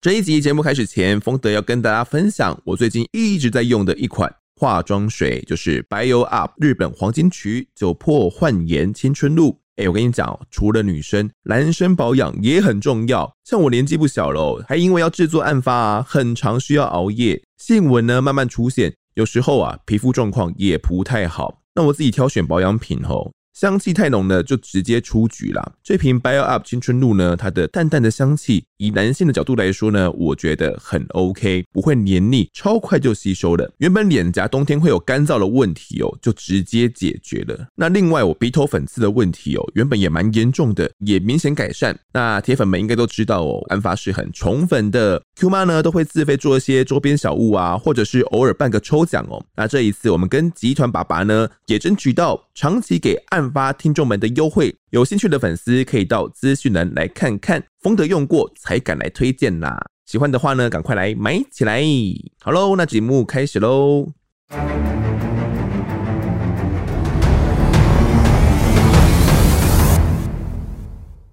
这一集节目开始前，丰德要跟大家分享我最近一直在用的一款化妆水，就是 Bio Up 日本黄金曲酒粕焕颜青春露。哎，我跟你讲，除了女生，男生保养也很重要。像我年纪不小了，还因为要制作案发啊，很常需要熬夜，细纹呢慢慢出现，有时候啊皮肤状况也不太好。那我自己挑选保养品吼。香气太浓的就直接出局啦。这瓶 Bio Up 青春露呢，它的淡淡的香气，以男性的角度来说呢，我觉得很 OK，不会黏腻，超快就吸收了。原本脸颊冬天会有干燥的问题哦，就直接解决了。那另外我鼻头粉刺的问题哦，原本也蛮严重的，也明显改善。那铁粉们应该都知道哦，案发是很宠粉的，Q 妈呢都会自费做一些周边小物啊，或者是偶尔办个抽奖哦。那这一次我们跟集团爸爸呢，也争取到长期给发听众们的优惠，有兴趣的粉丝可以到资讯栏来看看。丰德用过才敢来推荐啦，喜欢的话呢，赶快来买起来。好喽，那节目开始喽。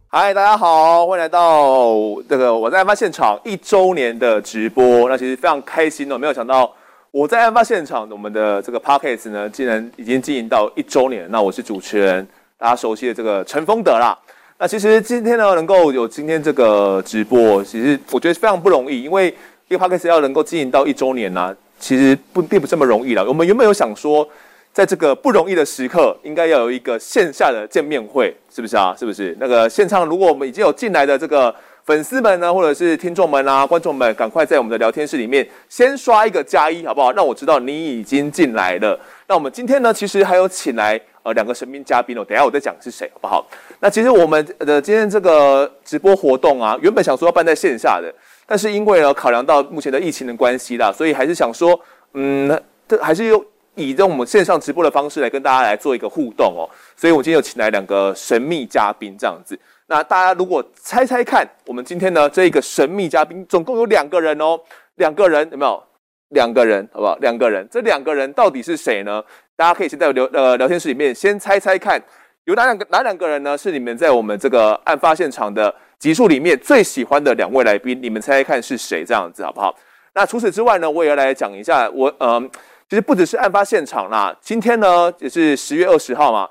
嗨，大家好，欢迎来到这个我在案发现场一周年的直播。那其实非常开心哦，没有想到我在案发现场，我们的这个 Podcast 呢，竟然已经经营到一周年。那我是主持人，大家熟悉的这个陈丰德啦。那其实今天呢，能够有今天这个直播，其实我觉得非常不容易，因为一个 podcast 要能够经营到一周年呢、其实不并不这么容易了。我们原本有想说，在这个不容易的时刻，应该要有一个线下的见面会，是不是啊？是不是？那个现场，如果我们已经有进来的这个粉丝们呢，或者是听众们啊、观众们，赶快在我们的聊天室里面先刷一个加一，好不好？让我知道你已经进来了。那我们今天呢，其实还有请来。呃，两个神秘嘉宾哦，等下我再讲是谁，好不好？那其实我们的今天这个直播活动啊，原本想说要办在线下的，但是因为呢，考量到目前的疫情的关系啦，所以还是想说，嗯，这还是用以这种我们线上直播的方式来跟大家来做一个互动哦。所以我今天有请来两个神秘嘉宾这样子。那大家如果猜猜看，我们今天呢这一个神秘嘉宾总共有两个人哦，两个人有没有？两个人好不好？两个人，这两个人到底是谁呢？大家可以先在聊呃聊天室里面先猜猜看，有哪两个哪两个人呢？是你们在我们这个案发现场的集数里面最喜欢的两位来宾？你们猜猜看是谁？这样子好不好？那除此之外呢，我也要来讲一下，我嗯、呃，其实不只是案发现场啦，今天呢也是十月二十号嘛。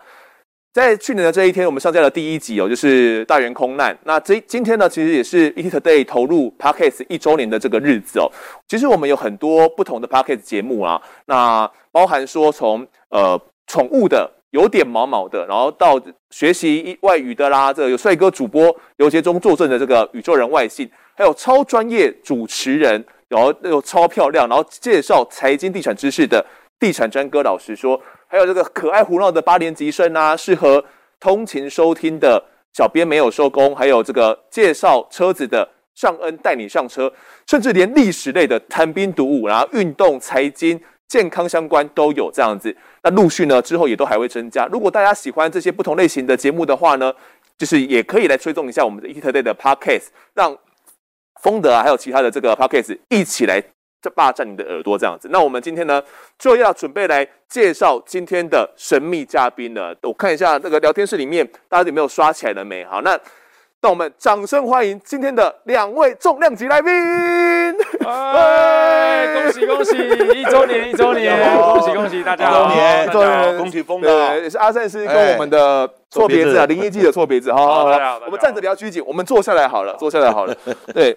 在去年的这一天，我们上架了第一集哦，就是大员空难。那这今天呢，其实也是 ETtoday 投入 Podcast 一周年的这个日子哦。其实我们有很多不同的 Podcast 节目啊，那包含说从呃宠物的有点毛毛的，然后到学习外语的啦，这个有帅哥主播刘杰忠坐镇的这个宇宙人外信，还有超专业主持人，然后又超漂亮，然后介绍财经地产知识的地产专哥老实说。还有这个可爱胡闹的八年级生啊，适合通勤收听的小编没有收工，还有这个介绍车子的尚恩带你上车，甚至连历史类的谈兵读武，然后运动、财经、健康相关都有这样子。那陆续呢之后也都还会增加。如果大家喜欢这些不同类型的节目的话呢，就是也可以来追踪一下我们的 ETtoday 的 Podcast，让丰德啊还有其他的这个 Podcast 一起来。这霸占你的耳朵这样子，那我们今天呢就要准备来介绍今天的神秘嘉宾了。我看一下那个聊天室里面大家有没有刷起来了没？好，那让我们掌声欢迎今天的两位重量级来宾！哎，恭喜恭喜，一周年一周年，恭喜恭喜大家！一周年，周年，恭喜丰德，也是阿善师跟我们的错别字啊，林一记的错别字。好好好，我们站着比较拘谨，我们坐下来好了，坐下来好了。对。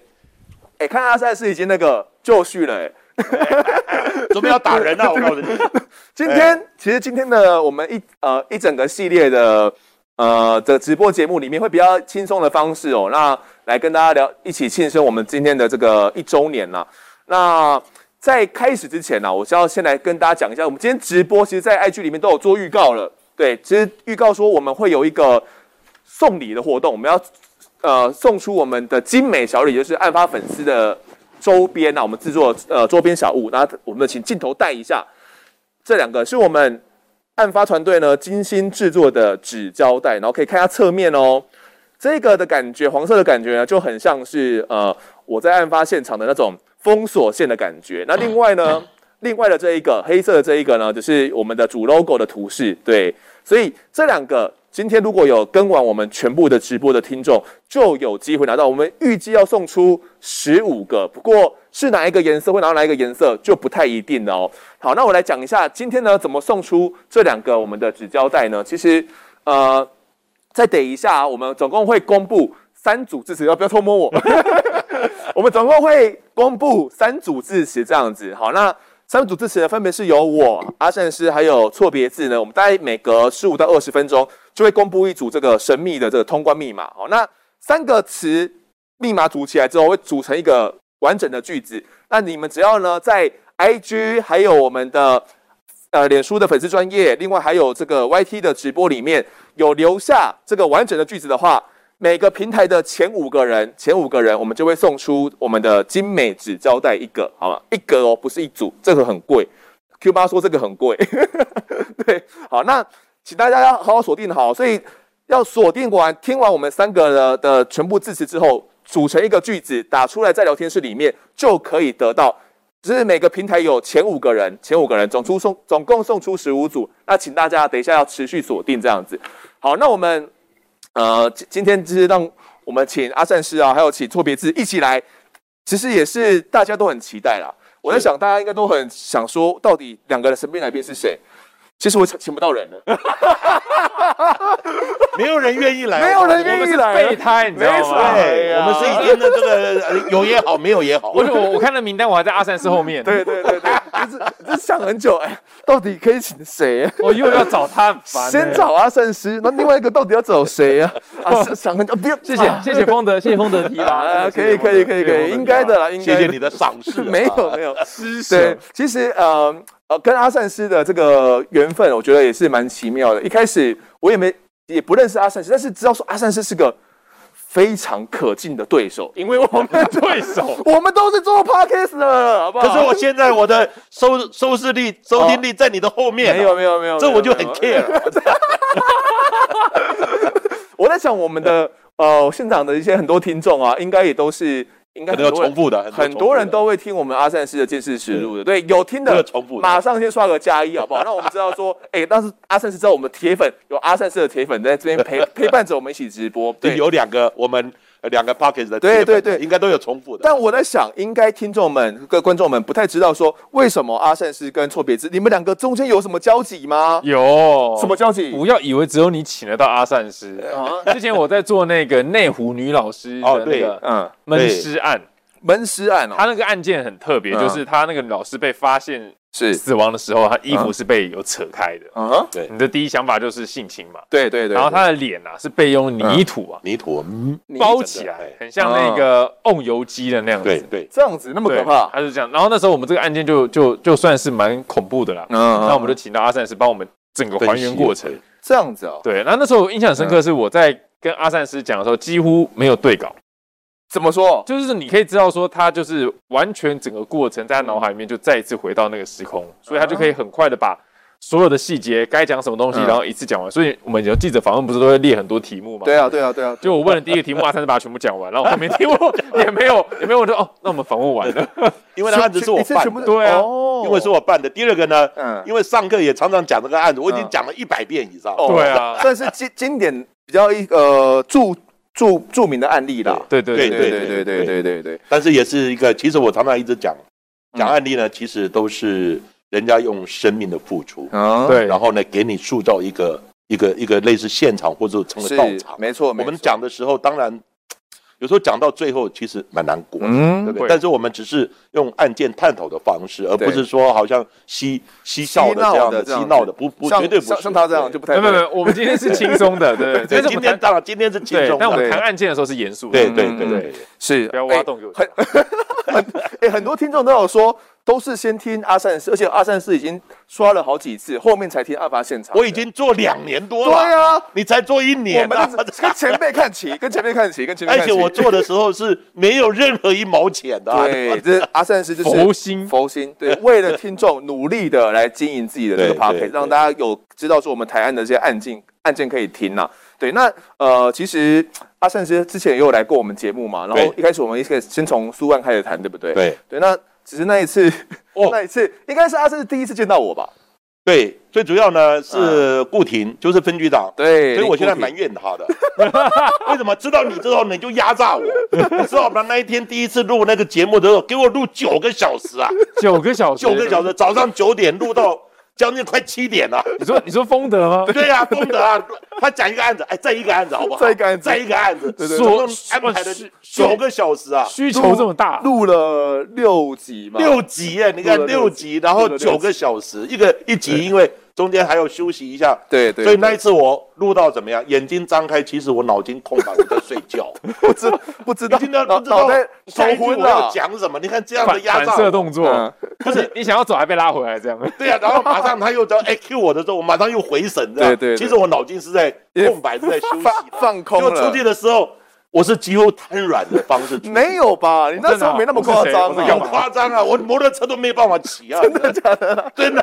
哎、欸，看阿赛是已经那个就绪了、欸，哎，准备要打人了、啊，我告诉你。今天、欸、其实今天的我们一呃一整个系列的呃的直播节目里面会比较轻松的方式哦，那来跟大家聊一起庆生我们今天的这个一周年呐。那在开始之前呢，我是要先来跟大家讲一下，我们今天直播其实，在 IG 里面都有做预告了。对，其实预告说我们会有一个送礼的活动，我们要。呃，送出我们的精美小礼，就是案发粉丝的周边啊，我们制作呃周边小物，那我们请镜头带一下，这两个是我们案发团队呢精心制作的纸胶带，然后可以看一下侧面哦，这个的感觉，黄色的感觉呢，就很像是呃我在案发现场的那种封锁线的感觉。那另外呢，另外的这一个黑色的这一个呢，就是我们的主 logo 的图示。对，所以这两个今天如果有跟完我们全部的直播的听众，就有机会拿到。我们预计要送出十五个，不过是哪一个颜色会拿到哪一个颜色就不太一定了哦。好，那我来讲一下今天呢怎么送出这两个我们的纸胶带呢？其实，呃，再等一下，我们总共会公布。三组字词，要不要偷摸我？我们总共会公布三组字词，这样子。好，那三组字词呢，分别是由我阿善师还有错别字呢。我们大概每隔十五到二十分钟就会公布一组这个神秘的这个通关密码。哦，那三个词密码组起来之后，会组成一个完整的句子。那你们只要呢，在 IG 还有我们的呃脸书的粉丝专业，另外还有这个 YT 的直播里面有留下这个完整的句子的话。每个平台的前五个人，前五个人，我们就会送出我们的精美纸胶带一个，好吗？一个哦，不是一组，这个很贵。Q 八说这个很贵，对，好，那请大家要好好锁定好，所以要锁定完，听完我们三个的的全部字词之后，组成一个句子，打出来在聊天室里面就可以得到。只是每个平台有前五个人，前五个人总出送，总共送出十五组。那请大家等一下要持续锁定这样子。好，那我们。呃，今今天就是让我们请阿善师啊，还有请错别字一起来，其实也是大家都很期待啦。我在想，大家应该都很想说，到底两个人身边来宾是谁？其实我请不到人了，没有人愿意来，没有人愿意来，备胎，你知道吗？对，我们是一天的这个有也好，没有也好。我我我看了名单，我还在阿善师后面。对对对对，就 是就想很久，哎，到底可以请谁？我又要找他，先找阿善师，那另外一个到底要找谁啊？啊，想很久，不要，谢谢谢谢丰德，谢谢丰德提拔，可以可以可以可以，应该的啦，应该。谢谢你的赏识，没有没有，对，其实呃。呃，跟阿善师的这个缘分，我觉得也是蛮奇妙的。一开始我也没也不认识阿善师，但是知道说阿善师是个非常可敬的对手，因为我们 对手，我们都是做 podcast 的，好不好？可是我现在我的收收视率、收听率在你的后面，没有没有没有，这我就很 care。我在想，我们的呃现场的一些很多听众啊，应该也都是。应该很多重复的，很多，人都会听我们阿善师的见识实录的，对，有听的，重复，马上先刷个加一，好不好？让我们知道说，哎、欸，当时阿善师知道我们铁粉有阿善师的铁粉在这边陪 陪伴着我们一起直播，对，有两个我们。两个 pocket 的对对对，应该都有重复的。但我在想，应该听众们、各观众们不太知道说，为什么阿善师跟错别字，你们两个中间有什么交集吗？有什么交集？不要以为只有你请得到阿善师啊。之前我在做那个内湖女老师的那个嗯闷尸案，闷尸案哦，他那个案件很特别，就是他那个老师被发现。是死亡的时候，他衣服是被有扯开的。嗯哼，对，你的第一想法就是性侵嘛。对对对。然后他的脸啊是被用泥土啊，泥土包起来，很像那个瓮油鸡的那样子。对对，这样子那么可怕。他是这样。然后那时候我们这个案件就就就算是蛮恐怖的啦。嗯。那我们就请到阿善师帮我们整个还原过程。这样子哦。对，那那时候印象很深刻是我在跟阿善师讲的时候几乎没有对稿。怎么说？就是你可以知道说，他就是完全整个过程在他脑海里面就再一次回到那个时空，所以他就可以很快的把所有的细节该讲什么东西，然后一次讲完。所以我们有记者访问不是都会列很多题目吗？对啊，对啊，对啊。就我问了第一个题目，阿三就把它全部讲完，然后后面题目也没有也没有，我说哦，那我们访问完了，因为那案子是我办的，对啊，因为是我办的。第二个呢，嗯，因为上课也常常讲这个案子，我已经讲了一百遍以上，对啊，算是经经典比较一个着。着著名的案例啦，对对对对对对对对对对，但是也是一个，其实我常常一直讲，讲案例呢，其实都是人家用生命的付出，对，然后呢，给你塑造一个一个一个类似现场或者成了道场，没错。我们讲的时候，当然。有时候讲到最后，其实蛮难过，嗯，对不对？但是我们只是用案件探讨的方式，而不是说好像嬉嬉笑的这样的嬉闹的，不不绝对不是像他这样就不太。没有没有，我们今天是轻松的，对 对。今天当然今天是轻松，但我们谈案件的时候是严肃的，对对对对，是。不要挖洞给我。很很 哎，很多听众都有说。都是先听阿善师，而且阿善师已经刷了好几次，后面才听案发现场。我已经做两年多了，对啊，你才做一年，我们跟前辈看齐，跟前辈看齐，跟前辈 看齐。而且我做的时候是没有任何一毛钱的。对，这是阿善师就是佛心，佛心。对，为了听众努力的来经营自己的这个 podcast，让大家有知道说我们台案的这些案件案件可以听呐。对，那呃，其实阿善师之前也有来过我们节目嘛，然后一开始我们一开始先从苏万开始谈，对不对？对，对，那。只是那一次，哦，那一次应该是阿胜是第一次见到我吧？对，最主要呢是顾婷，就是分局长。对，所以我现在埋怨他的。为什么知道你之后你就压榨我？你知道吗？那一天第一次录那个节目的时候，给我录九个小时啊，九个小时，九个小时，早上九点录到。将近快七点了，你说你说丰德吗？对呀，丰德啊，他讲一个案子，哎，再一个案子，好不好？再一个案子，再一个案子，说安排的九个小时啊，需求这么大，录了六集嘛，六集哎，你看六集，然后九个小时，一个一集，因为。中间还要休息一下，对对，所以那一次我录到怎么样？眼睛张开，其实我脑筋空白，我在睡觉，不知不知道，听到不知道手昏了，讲什么？你看这样的压榨反射动作，不是你想要走还被拉回来这样？对呀，然后马上他又在 Q 我的时候，我马上又回神，对对，其实我脑筋是在空白，是在休息，放空了。就出去的时候。我是几乎瘫软的方式，没有吧？你那时候没那么夸张，有夸张啊！我摩托车都没办法骑啊！真的假的？真的，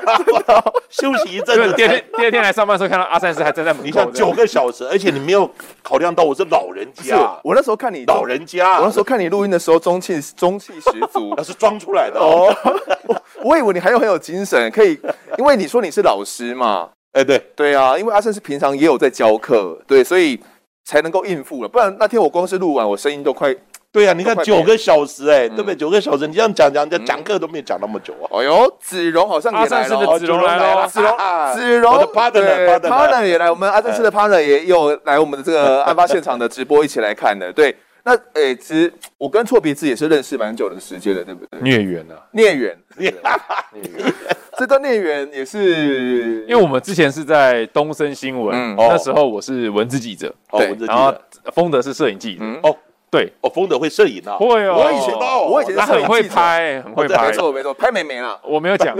休息一阵子。第二天，第二天来上班的时候，看到阿善师还站在门口。你看九个小时，而且你没有考量到我是老人家。我那时候看你老人家，我那时候看你录音的时候，中气 中气十足。那是装出来的哦。我以为你还有很有精神，可以，因为你说你是老师嘛。哎，对对啊，因为阿善是平常也有在教课，对，所以。才能够应付了，不然那天我光是录完，我声音都快。对呀，你看九个小时，哎，对不对？九个小时，你这样讲讲，讲讲课都没有讲那么久啊。哎呦，子荣好像也来了，子荣来了，子荣，子荣，我的 partner，partner 也来，我们阿正式的 partner 也有来我们的这个案发现场的直播一起来看的。对，那哎，其实我跟错别字也是认识蛮久的时间了，对不对？孽缘啊，孽缘，孽缘。这段孽缘也是，因为我们之前是在东森新闻，那时候我是文字记者，对，然后丰德是摄影记者，哦，对，哦，丰德会摄影啊，会哦，我以前我以前他很会拍，很会拍，没错没错，拍美眉啊，我没有讲，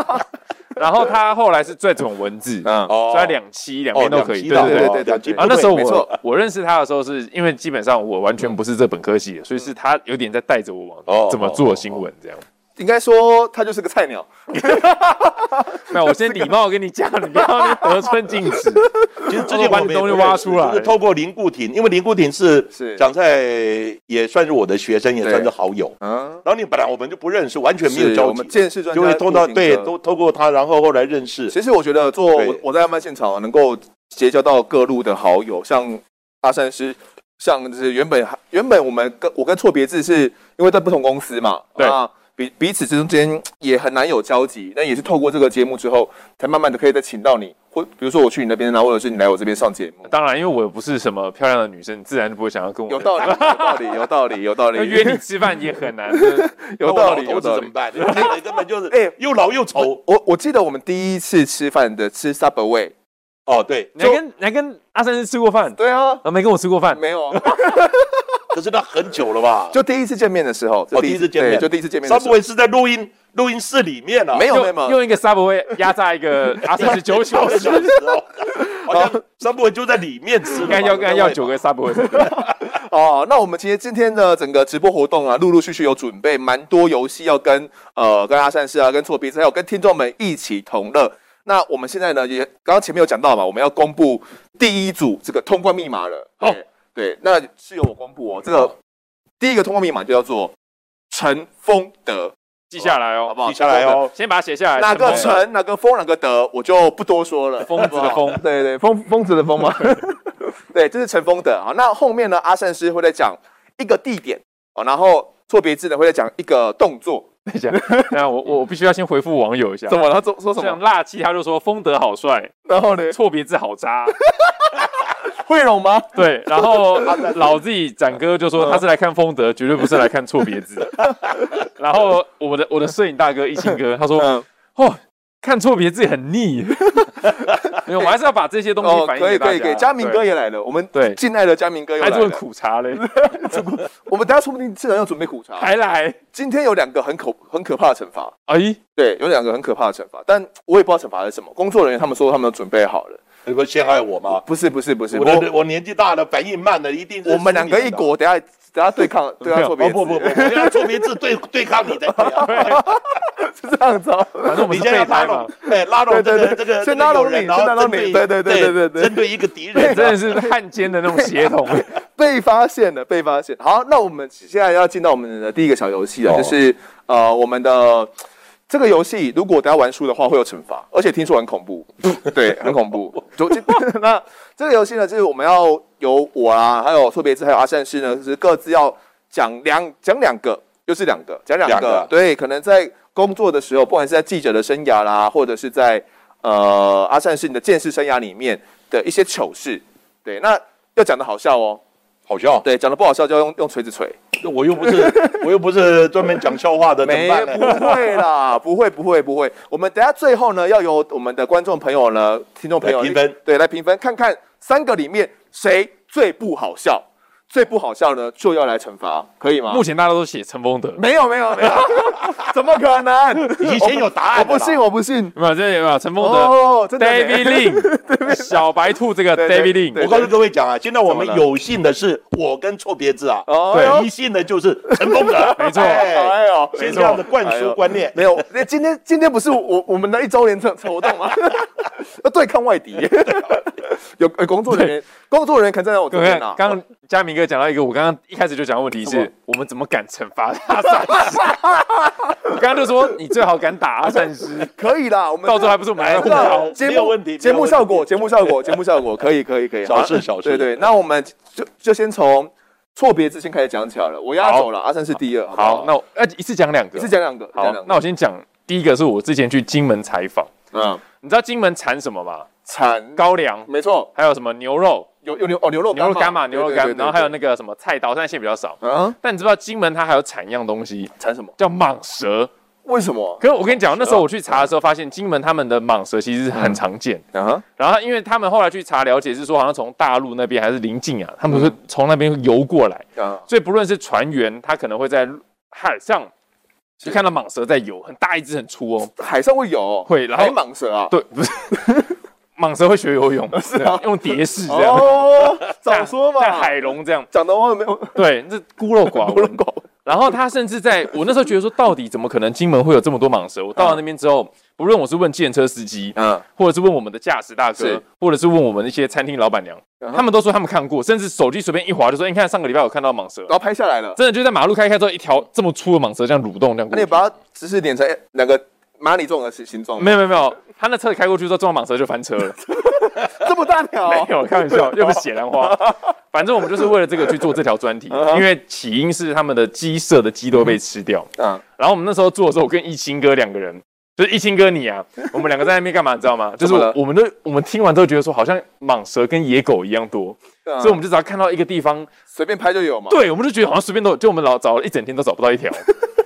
然后他后来是最懂文字，嗯，所以两期两边都可以，对对对对对，啊，那时候我我认识他的时候，是因为基本上我完全不是这本科系的，所以是他有点在带着我往怎么做新闻这样。应该说他就是个菜鸟。那我先礼貌跟你讲，你不要得寸进尺。其实之前把你东西挖出来，是透过林固廷，因为林固廷是是讲在也算是我的学生，也算是好友。嗯。然后你本来我们就不认识，完全没有交集。我们见识专家，就会通到对，都透过他，然后后来认识。其实我觉得做我在案发现场能够结交到各路的好友，像阿善师，像就是原本原本我们跟我跟错别字是因为在不同公司嘛，对。彼彼此之间也很难有交集，那也是透过这个节目之后，才慢慢的可以再请到你，或比如说我去你那边，然后或者是你来我这边上节目。当然，因为我不是什么漂亮的女生，你自然就不会想要跟我。有道理，有道理，有道理，有道理。约你吃饭也很难，有道理，有道理。怎么办？你根本就是哎，又老又丑。我我记得我们第一次吃饭的吃 Subway。哦，对，你还跟你还跟阿善师吃过饭？对啊，没跟我吃过饭，没有。可是那很久了吧？就第一次见面的时候，我，第一次见面，就第一次见面。Subway 是在录音录音室里面啊，没有没有，用一个 Subway 压榨一个 阿三十九小时哦，好像 Subway 就在里面吃，应该要要九个 Subway。哦，那我们其实今天的整个直播活动啊，陆陆续续有准备蛮多游戏要跟呃跟阿善师啊，跟错别字还有跟听众们一起同乐。那我们现在呢，也刚刚前面有讲到嘛，我们要公布第一组这个通关密码了。好。对，那是由我公布哦。这个第一个通关密码就叫做陈丰德，记下来哦，好不好？记下来哦，先把它写下来。哪个陈，哪个丰，哪个德，我就不多说了。疯子的疯，对对，疯疯子的疯嘛。对，这是陈丰德啊。那后面呢，阿善师会再讲一个地点啊，然后错别字呢会再讲一个动作。等一下，等下，我我必须要先回复网友一下。怎么？他说说什么？像辣气，他就说丰德好帅，然后呢，错别字好渣。会容吗？对，然后 老自己展哥就说他是来看丰德，绝对不是来看错别字。然后我的我的摄影大哥一清哥他说，哦，看错别字很腻。没有，我还是要把这些东西反映给大家。可以可以，可以。佳明哥也来了，我们对敬爱的佳明哥又来了，苦茶嘞。我们等下说不定现场要准备苦茶，还来。今天有两个很可很可怕的惩罚。哎，对，有两个很可怕的惩罚，但我也不知道惩罚是什么。工作人员他们说他们都准备好了。你不是陷害我吗？不是不是不是，我的我年纪大了，反应慢了，一定是我们两个一国，等下等下对抗，对抗错别字，不不不，等下错别字对对抗你的，是这样子。反正我们先拉拢，对拉拢这个这个先拉拢你，先拉拢你，对对对对对对，针对一个敌人，真的是汉奸的那种协同，被发现了，被发现。好，那我们现在要进到我们的第一个小游戏了，就是呃我们的这个游戏如果大家玩输的话会有惩罚，而且听说很恐怖，对，很恐怖。就 那这个游戏呢，就是我们要由我啊，还有错别字，还有阿善师呢，就是各自要讲两讲两个，又是两个讲两个，对，可能在工作的时候，不管是在记者的生涯啦，或者是在呃阿善师你的见识生涯里面的一些糗事，对，那要讲的好笑哦。好笑，对，讲的不好笑就要用用锤子锤。我又不是我又不是专门讲笑话的，没不会啦，不会不会不会。我们等下最后呢，要由我们的观众朋友呢、听众朋友评分，对，来评分，看看三个里面谁最不好笑。最不好笑的就要来惩罚，可以吗？目前大家都写陈风德，没有没有没有，怎么可能？以前有答案，我不信我不信。没有这有没有陈风德，David Lin，小白兔这个 David Lin。我告诉各位讲啊，现在我们有幸的是我跟错别字啊，对，一幸的就是陈风德，没错。哎呦，先这样的灌输观念，没有。那今天今天不是我我们的一周年活活动吗？要 对抗外敌，有工作人员，工作人员可能站在我这边啊。刚嘉明哥。讲到一个，我刚刚一开始就讲的问题是我们怎么敢惩罚阿善师？我刚刚就说你最好敢打阿善师，可以啦。我们到时候还不是我们来互考？节目问题，节目效果，节目效果，节目效果，可以，可以，可以。小事，小事。对对，那我们就就先从错别字先开始讲起来了。我压走了，阿三是第二。好，那我呃一次讲两个，一次讲两个。好，那我先讲第一个，是我之前去金门采访。嗯，你知道金门产什么吗？产高粱，没错。还有什么牛肉？有有牛哦，牛肉牛肉干嘛，牛肉干，然后还有那个什么菜刀，但现在比较少。嗯，但你知不知道金门它还有产一样东西，产什么？叫蟒蛇。为什么？可是我跟你讲，那时候我去查的时候，发现金门他们的蟒蛇其实是很常见。嗯，然后因为他们后来去查了解，是说好像从大陆那边还是邻近啊，他们是从那边游过来。嗯，所以不论是船员，他可能会在海上就看到蟒蛇在游，很大一只，很粗哦。海上会游？会，然后蟒蛇啊？对，不是。蟒蛇会学游泳，是啊，用蝶式这样。哦，早说嘛，像海龙这样。讲的话没有。对，这孤陋寡闻。然后他甚至在我那时候觉得说，到底怎么可能金门会有这么多蟒蛇？我到了那边之后，不论我是问计程车司机，嗯，或者是问我们的驾驶大哥，或者是问我们那些餐厅老板娘，他们都说他们看过，甚至手机随便一划就说，你看上个礼拜我看到蟒蛇，然后拍下来了。真的就在马路开开之后，一条这么粗的蟒蛇这样蠕动这样。那你把它只是点成两个蚂蚁这种的形状？没有没有没有。他那车开过去之后，撞到蟒蛇就翻车了。这么大条？没有，开玩笑，又不是血兰花。反正我们就是为了这个去做这条专题，因为起因是他们的鸡舍的鸡都被吃掉。嗯。然后我们那时候做的时候，我跟一清哥两个人，就是一清哥你啊，我们两个在那边干嘛？你知道吗？就是我们都我们听完之后觉得说，好像蟒蛇跟野狗一样多，所以我们就只要看到一个地方，随便拍就有嘛。对，我们就觉得好像随便都有，就我们老找了一整天都找不到一条。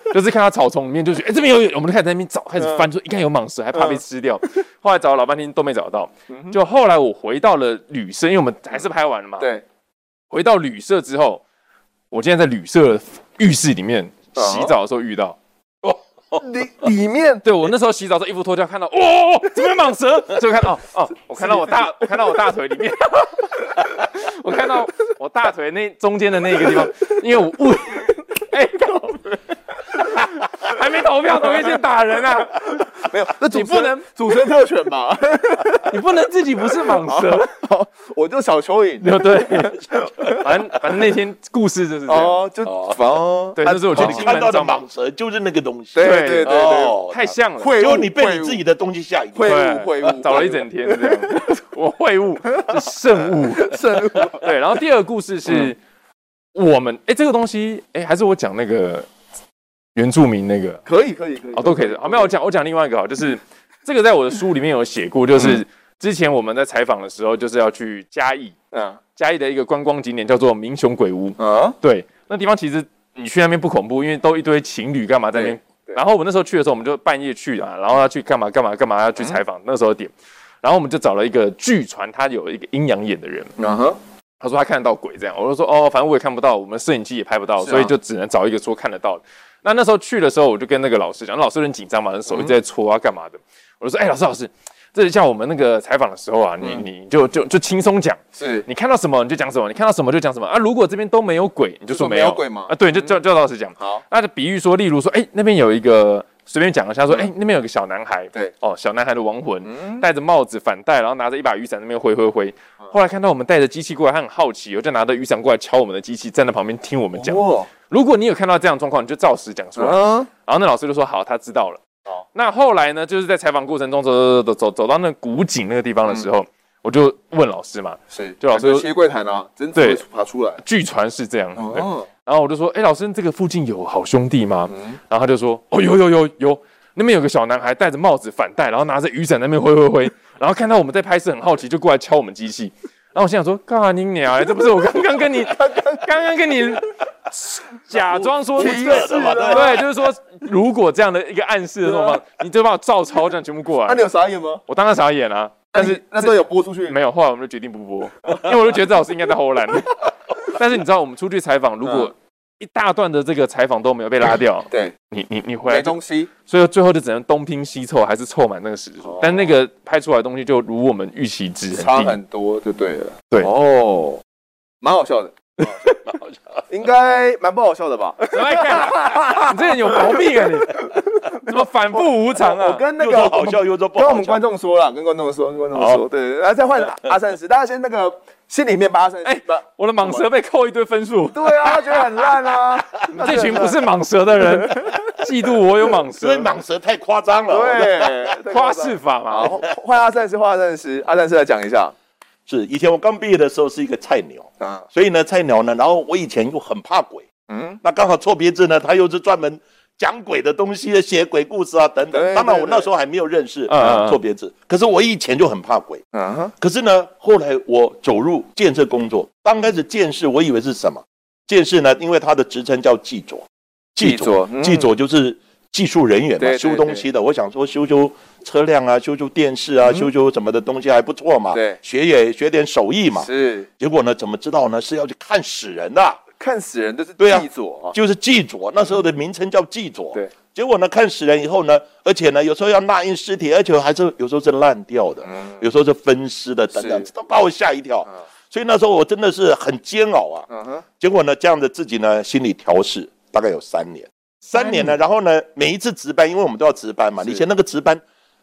就是看到草丛里面，就觉得哎、欸，这边有，我们就开始在那边找，开始翻，说一看有蟒蛇，还怕被吃掉。后来找了老半天都没找到，就后来我回到了旅社，因为我们还是拍完了嘛。对，回到旅社之后，我今天在旅社浴室里面洗澡的时候遇到，哦，里里面，对我那时候洗澡的时候衣服脱掉，看到哦，这边蟒蛇，就看到哦，我看到我大，我看到我大腿里面，我看到我大腿那中间的那个地方，因为我误，哎、欸，看我。还没投票，怎么先打人啊？没有，那你不能主持人特权吧？你不能自己不是蟒蛇，好我就小蚯蚓。对，反正反正那天故事就是这样。哦，就哦，对，就是我去看到的蟒蛇，就是那个东西。对对对对，太像了。就你被你自己的东西吓一跳。秽物秽物，找了一整天这样。我秽物是圣物圣物。对，然后第二个故事是我们哎，这个东西哎，还是我讲那个。原住民那个。可以可以可以。哦，都可以。的。好，没有我讲我讲另外一个啊，就是这个在我的书里面有写过，就是之前我们在采访的时候，就是要去嘉义，嗯，嘉义的一个观光景点叫做民雄鬼屋，嗯，对，那地方其实你去那边不恐怖，因为都一堆情侣干嘛在那边。然后我们那时候去的时候，我们就半夜去啊，然后要去干嘛干嘛干嘛要去采访，那时候点，然后我们就找了一个据传他有一个阴阳眼的人，嗯哼，他说他看得到鬼这样，我就说哦，反正我也看不到，我们摄影机也拍不到，所以就只能找一个说看得到的。那那时候去的时候，我就跟那个老师讲，老师很紧张嘛，手一直在搓啊，干嘛的？我就说，哎、欸，老师，老师，这是像我们那个采访的时候啊，你你就就就轻松讲，是你看到什么你就讲什么，你看到什么就讲什么啊。如果这边都没有鬼，你就说没有，鬼吗？啊，对，就叫叫老师讲。好，那就比喻说，例如说，哎、欸，那边有一个。随便讲一下，说，哎、欸，那边有个小男孩，对，哦，小男孩的亡魂，戴着帽子反戴，然后拿着一把雨伞，那边挥挥挥。后来看到我们带着机器过来，他很好奇，我就拿着雨伞过来敲我们的机器，站在旁边听我们讲。如果你有看到这样状况，你就照实讲出来。然后那老师就说好，他知道了。哦，那后来呢，就是在采访过程中走走走走走到那古井那个地方的时候，我就问老师嘛，是，就老师切柜台啊，真的爬出来，据传是这样。哦，然后我就说，哎，老师，这个附近有好兄弟吗？然后他就说，哦，有有有有，那边有个小男孩戴着帽子反戴，然后拿着雨伞那边挥挥挥，然后看到我们在拍摄，很好奇，就过来敲我们机器。然后我心想说，干你娘！这不是我刚刚跟你 刚刚跟你假装说的嘛？对，就是说，如果这样的一个暗示的状况，你就把我照抄这样全部过来。那你有傻眼吗？我当然傻眼啊！但是那时候有播出去没有？后来我们就决定不播，因为我就觉得这老师应该在荷兰。但是你知道，我们出去采访，如果一大段的这个采访都没有被拉掉，对，你你你回来没东西，所以最后就只能东拼西凑，还是凑满那个时数。但那个拍出来的东西就如我们预期值差很多，就对了。对哦，蛮好笑的，蛮好笑，应该蛮不好笑的吧？你这人有毛病啊！你 怎么反复无常啊？我跟那个好笑，又说不好跟我们观众说了，跟观众说，跟观众说，对，然后再换 阿善师，大家先那个。心里面八成，哎，我的蟒蛇被扣一堆分数。对啊，他觉得很烂啊。这群不是蟒蛇的人，嫉妒我有蟒蛇，所以蟒蛇太夸张了。对，夸饰法嘛。换阿善师，换阿善师，阿善师来讲一下。是以前我刚毕业的时候是一个菜鸟啊，所以呢，菜鸟呢，然后我以前又很怕鬼，嗯，那刚好错别字呢，他又是专门。讲鬼的东西，写鬼故事啊，等等。当然，我那时候还没有认识错别字，可是我以前就很怕鬼。可是呢，后来我走入建设工作，刚开始建设，我以为是什么？建设呢？因为它的职称叫技佐，技佐，技佐就是技术人员嘛，修东西的。我想说，修修车辆啊，修修电视啊，修修什么的东西还不错嘛。对，学也学点手艺嘛。是。结果呢，怎么知道呢？是要去看死人的。看死人都是祭佐啊，就是祭佐，那时候的名称叫祭佐。对，结果呢，看死人以后呢，而且呢，有时候要纳印尸体，而且还是有时候是烂掉的，有时候是分尸的等等，都把我吓一跳。所以那时候我真的是很煎熬啊。结果呢，这样子自己呢，心理调试大概有三年，三年呢，然后呢，每一次值班，因为我们都要值班嘛，以前那个值班，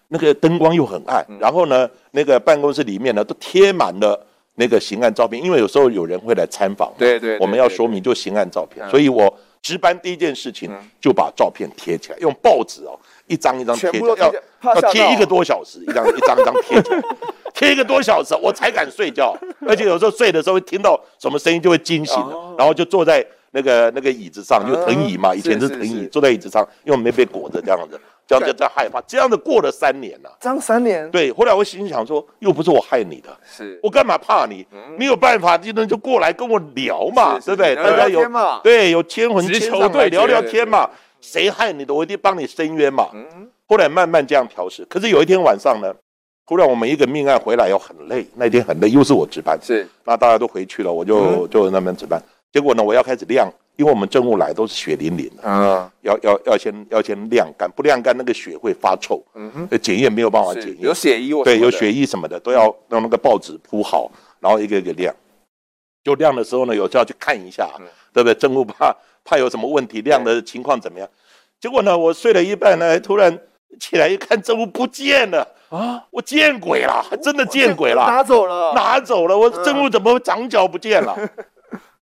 那个灯光又很暗，然后呢，那个办公室里面呢都贴满了。那个刑案照片，因为有时候有人会来参访，对对，我们要说明就刑案照片，所以我值班第一件事情就把照片贴起来，用报纸哦，一张一张贴，要要贴一个多小时，一张一张一张贴起来，贴一个多小时我才敢睡觉，而且有时候睡的时候会听到什么声音就会惊醒，然后就坐在那个那个椅子上，就藤椅嘛，以前是藤椅，坐在椅子上，因为没被裹着这样子。这样就在害怕，这样子过了三年了。这样三年，对。后来我心想说，又不是我害你的，是我干嘛怕你？你有办法，今天就过来跟我聊嘛，对不对？大家有对有牵魂牵上来聊聊天嘛。谁害你的，我一定帮你伸冤嘛。后来慢慢这样调试。可是有一天晚上呢，忽然我们一个命案回来，又很累，那天很累，又是我值班，是那大家都回去了，我就就那边值班。结果呢，我要开始晾。因为我们证物来都是血淋淋的，啊，要要要先要先晾干，不晾干那个血会发臭，嗯哼，检验没有办法检验，有血衣，对，有血衣什么的都要用那个报纸铺好，然后一个一个晾。就晾的时候呢，有时候要去看一下，对不对？证物怕怕有什么问题，晾的情况怎么样？结果呢，我睡了一半呢，突然起来一看，证物不见了啊！我见鬼了，真的见鬼了，拿走了，拿走了，我证物怎么长脚不见了？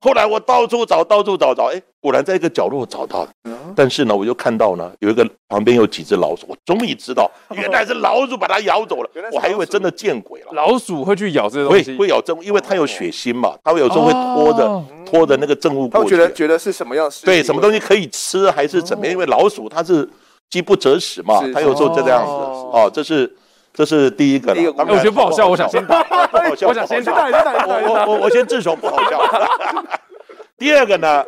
后来我到处找，到处找找，哎，果然在一个角落找到了。但是呢，我就看到呢，有一个旁边有几只老鼠，我终于知道，原来是老鼠把它咬走了。我还以为真的见鬼了。老鼠会去咬这个东西？会会咬证物，因为它有血腥嘛，它有时候会拖着拖着那个证物过去。他觉得觉得是什么样？对，什么东西可以吃还是怎么样？因为老鼠它是饥不择食嘛，它有时候这样子。哦，这是。这是第一个了，我觉得不好笑，我想先打，我想先打，我我我先自首不好笑。第二个呢，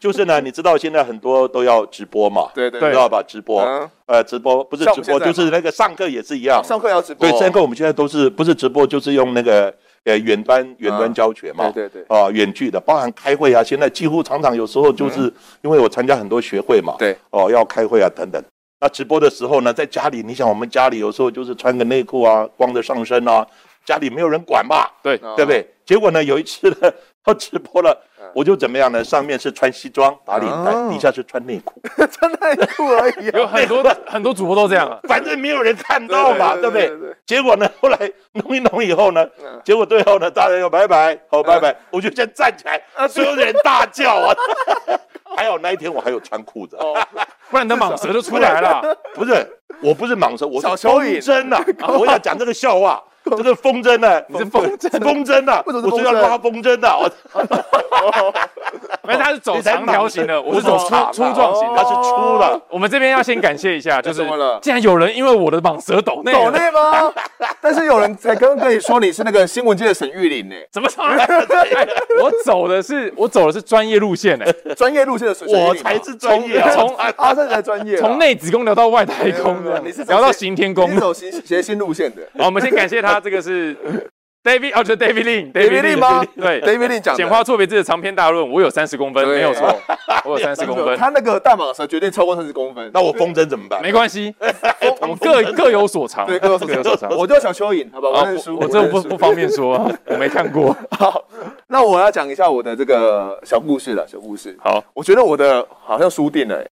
就是呢，你知道现在很多都要直播嘛，对对，知道吧？直播，呃，直播不是直播，就是那个上课也是一样，上课要直播。对，上课我们现在都是不是直播，就是用那个呃远端远端教学嘛，对对对，啊，远距的，包含开会啊，现在几乎常常有时候就是因为我参加很多学会嘛，对，哦，要开会啊等等。那直播的时候呢，在家里，你想我们家里有时候就是穿个内裤啊，光着上身啊，家里没有人管嘛，对对不对？结果呢，有一次呢，他直播了，我就怎么样呢？上面是穿西装打领带，底下是穿内裤，穿内裤而已。有很多 很多主播都这样啊，反正没有人看到嘛，对不对？结果呢，后来弄一弄以后呢，结果最后呢，大家要拜拜，好拜拜，我就先站起来，所有的人大叫啊。还有那一天我还有穿裤子，不然你的蟒蛇就出来了。不是，我不是蟒蛇，我是小蚯蚓风筝呐！我要讲这个笑话。这是风筝呢？你是风筝？风筝呐！我是要拉风筝的。没，他是走长条形的，我是走粗粗壮型，他是粗的。我们这边要先感谢一下，就是竟然有人因为我的蟒蛇抖内抖内吗？但是有人才刚刚跟你说你是那个新闻界的沈玉琳呢？怎么说？我走的是我走的是专业路线呢，专业路线的沈玉琳，我才是专业，从阿胜才专业，从内子宫聊到外太空的，你是聊到行天宫，走行谐星路线的。好，我们先感谢他。他这个是 David，哦，就 David Lin，David Lin 吗？对，David Lin 讲简化错别字的长篇大论，我有三十公分，没有错，我有三十公分。他那个大蟒蛇绝对超过三十公分，那我风筝怎么办？没关系，我们各各有所长，对，各有所长。我叫小蚯蚓，好不好？我我这不不方便说，我没看过。好，那我要讲一下我的这个小故事了，小故事。好，我觉得我的好像输定了。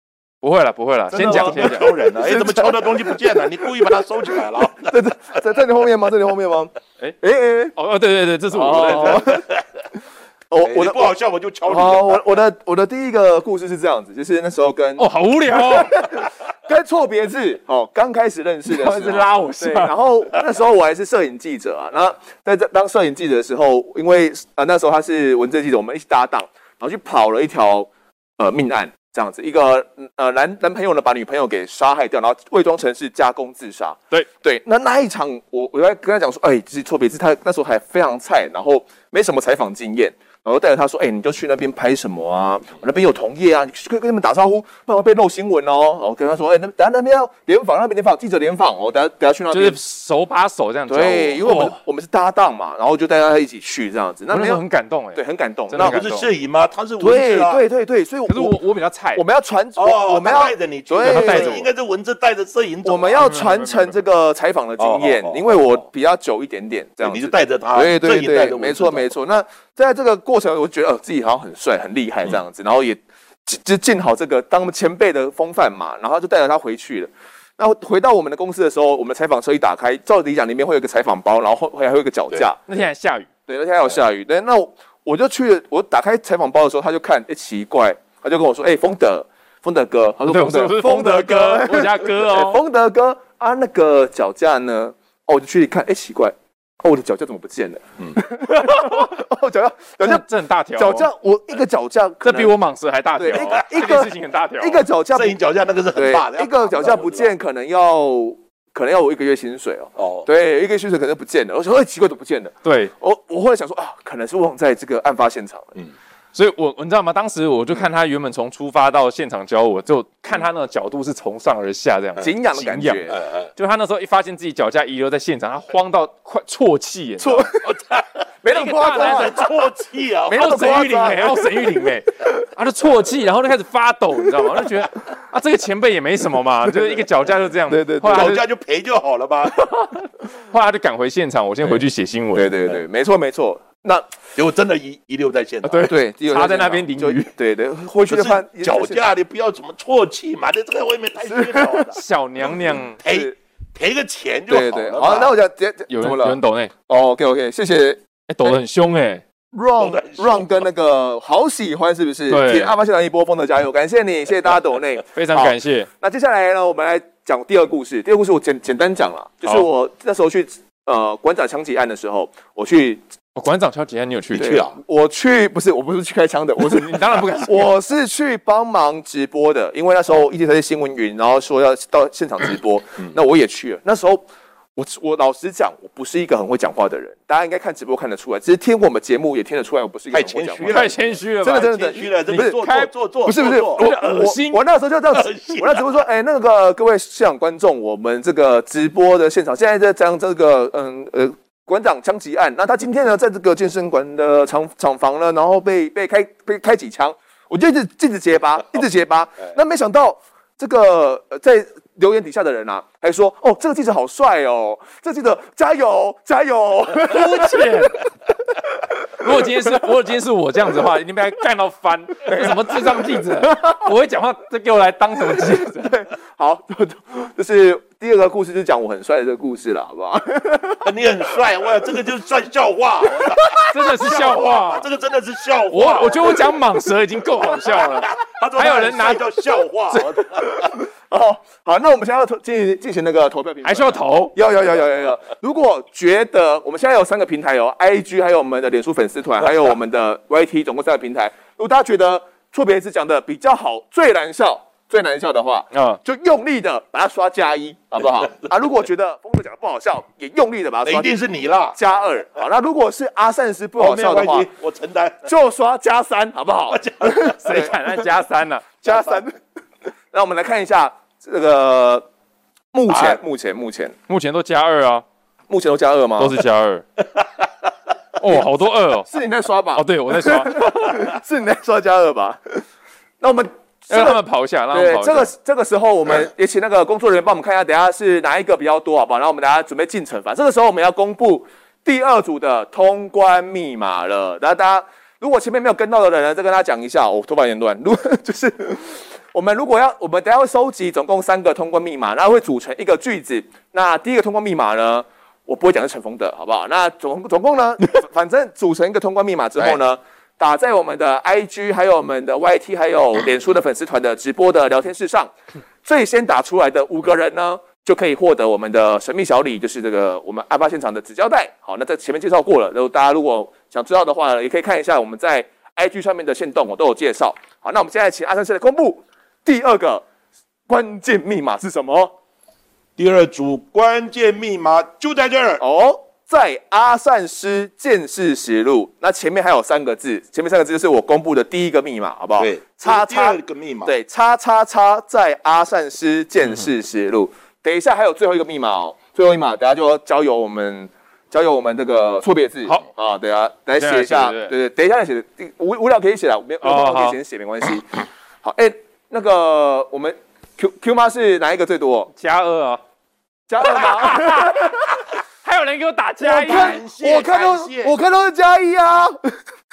不会了，不会了，先讲先讲。偷人了，哎，怎么敲的东西不见了？你故意把它收起来了？在在在在你后面吗？在你后面吗？哎哎哎，哦哦，对对对，这是我的。我我的不好笑，我就敲你。我我的我的第一个故事是这样子，就是那时候跟哦，好无聊，跟错别字哦，刚开始认识的时候是拉我是然后那时候我还是摄影记者啊，然后在这当摄影记者的时候，因为呃那时候他是文字记者，我们一起搭档，然后去跑了一条呃命案。这样子，一个呃男男朋友呢，把女朋友给杀害掉，然后伪装成是加工自杀。对对，那那一场，我我在跟他讲说，哎，这是错别字，他那时候还非常菜，然后没什么采访经验。然后带着他说：“哎，你就去那边拍什么啊？我那边有同业啊，你可以跟他们打招呼，不然会被漏新闻哦。”然后跟他说：“哎，那等下那边要联访，那边联访记者联访哦，等下等下去那边。”就是手把手这样。对，因为我们我们是搭档嘛，然后就带他一起去这样子。那时候很感动哎，对，很感动。那不是摄影吗？他是文字。对对对对，所以可是我我比较菜。我们要传哦，我们要带着你，对，他带着应该是文字带着摄影。我们要传承这个采访的经验，因为我比较久一点点，这样你就带着他，对对对，没错没错。那在这个过程，我觉得自己好像很帅、很厉害这样子，然后也就尽好这个当前辈的风范嘛，然后就带着他回去了。那回到我们的公司的时候，我们采访车一打开，照理讲里面会有一个采访包，然后后还会有一个脚架。那天还下雨，对，那天还有下雨。对，那我就去了，我打开采访包的时候，他就看，哎，奇怪，他就跟我说，哎，丰德，丰德哥，他说，丰德，丰德哥，我家哥哦，丰德哥啊，那个脚架呢？哦，我就去看，哎，奇怪。哦，我的脚架怎么不见了？嗯，哦，脚架，脚架这很大条。脚架，我一个脚架，这比我蟒蛇还大条。一个事情很大条，一个脚架，摄影脚架那个是很大的。一个脚架不见，可能要可能要我一个月薪水哦。哦，对，一个月薪水可能不见了。我说，哎，奇怪，怎么不见了？对，我我后来想说啊，可能是忘在这个案发现场了。嗯。所以我，我你知道吗？当时我就看他原本从出发到现场教我，就看他那个角度是从上而下这样，景仰的感觉。就他那时候一发现自己脚架遗留在现场，他慌到快啜泣，啜，没那么夸张，啜泣啊，没有沈玉琳没有沈玉琳没，他就啜泣，然后就开始发抖，你知道吗？就觉得啊，这个前辈也没什么嘛，就是一个脚架就这样，对对，脚架就赔就好了吧。后来他就赶回现场，我先回去写新闻。对对对，没错没错。那结果真的遗遗留在现场，对对，他在那边淋雨，对对，回去的话脚架你不要怎么啜泣嘛，这个外面太虚了。小娘娘赔赔个钱就好了。好，那我就直接有人有人抖内，OK OK，谢谢。哎，抖得很凶哎，Run Run 跟那个好喜欢是不是？对，阿发现场一波风的加油，感谢你，谢谢大家抖内，非常感谢。那接下来呢，我们来讲第二故事。第二故事我简简单讲了，就是我那时候去呃馆长枪击案的时候，我去。馆长敲击案，你有去去啊？我去，不是，我不是去开枪的，我是 你当然不敢。我是去帮忙直播的，因为那时候一直在新闻云，然后说要到现场直播，那我也去了。那时候我我老实讲，我不是一个很会讲话的人，大家应该看直播看得出来，只是听我们节目也听得出来，我不是一个很会讲话，太谦虚了，真的真的谦虚了，不是开做做不是不是我恶心，我那时候就这样子，我那直播说，哎，那个各位现场观众，我们这个直播的现场现在在将这个嗯呃。馆长枪击案，那他今天呢，在这个健身馆的厂厂房呢，然后被被开被开几枪，我就一直一直结巴，一直结巴。那没想到这个在留言底下的人啊，还说哦，这个记者好帅哦，这个记者加油加油，肤浅。如果今天是，如果今天是我这样子的话，一定被干到翻。什么智障记者？我会讲话，这给我来当什么记者？对，好，就是第二个故事，就讲我很帅的这个故事了，好不好？你很帅，哇，这个就是算笑话，真的是笑话，这个真的是笑话。我我觉得我讲蟒蛇已经够好笑了，还有人拿叫笑话。哦，好，那我们现在要进行进行那个投票平台，还是要投？要要要要要要。如果觉得我们现在有三个平台，哦 IG，还有我们的脸书粉丝团，还有我们的 YT，总共三个平台。如果大家觉得错别字讲的比较好，最难笑。最难笑的话，嗯，就用力的把它刷加一，好不好？啊，如果觉得峰哥讲的不好笑，也用力的把它刷，一定是你啦，加二。好，那如果是阿善师不好笑的话，我承担，就刷加三，好不好？谁敢按加三呢？加三。那我们来看一下这个，目前目前目前目前都加二啊，目前都加二吗？都是加二。哦，好多二哦，是你在刷吧？哦，对，我在刷，是你在刷加二吧？那我们。让他们跑一下，让他们跑一下。对，这个这个时候，我们也请那个工作人员帮我们看一下，等下是哪一个比较多，好不好？然后我们大家准备进惩罚。这个时候，我们要公布第二组的通关密码了。然后大家如果前面没有跟到的人呢，再跟大家讲一下。我头发有点乱。如果 就是我们如果要，我们等下会收集总共三个通关密码，然后会组成一个句子。那第一个通关密码呢，我不会讲是陈峰的，好不好？那总总共呢，反正组成一个通关密码之后呢。打在我们的 IG，还有我们的 YT，还有脸书的粉丝团的直播的聊天室上，最先打出来的五个人呢，就可以获得我们的神秘小礼，就是这个我们案发现场的纸胶带。好，那在前面介绍过了，然后大家如果想知道的话呢，也可以看一下我们在 IG 上面的线动，我都有介绍。好，那我们现在请阿三师来公布第二个关键密码是什么？第二组关键密码就在这儿哦。在阿善师见识实录，那前面还有三个字，前面三个字就是我公布的第一个密码，好不好？对，叉叉个密码，对，叉叉叉在阿善师见识实录。等一下还有最后一个密码哦，最后一码，等下就交由我们，交由我们这个错别字。好啊，等下来写一下，对对，等一下再写，无无聊可以写了，没有可以先写没关系。好，哎，那个我们 Q Q 妈是哪一个最多？加二啊，加二吗？还有人给我打加一，我看都我看到是加一啊！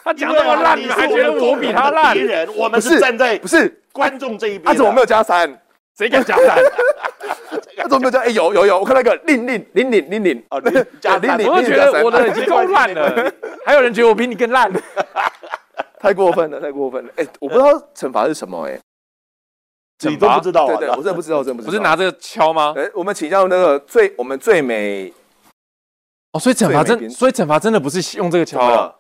他讲那么烂，你们还觉得我比他烂？敌人，我们是站在不是观众这一边。他怎么没有加三？谁敢加三？他 怎么没有加？哎，有有有，我看到一个零零零零零零哦，加零零。我觉得我的已经够烂了，还有人觉得我比你更烂，太过分了，太过分了！哎，我不知道惩罚是什么，哎，你都不知道啊？对对，我真的不知道，真的不知道。不是拿这个敲吗？哎，我们请教那个最我们最美。哦，所以惩罚真，所以惩罚真的不是用这个敲啊，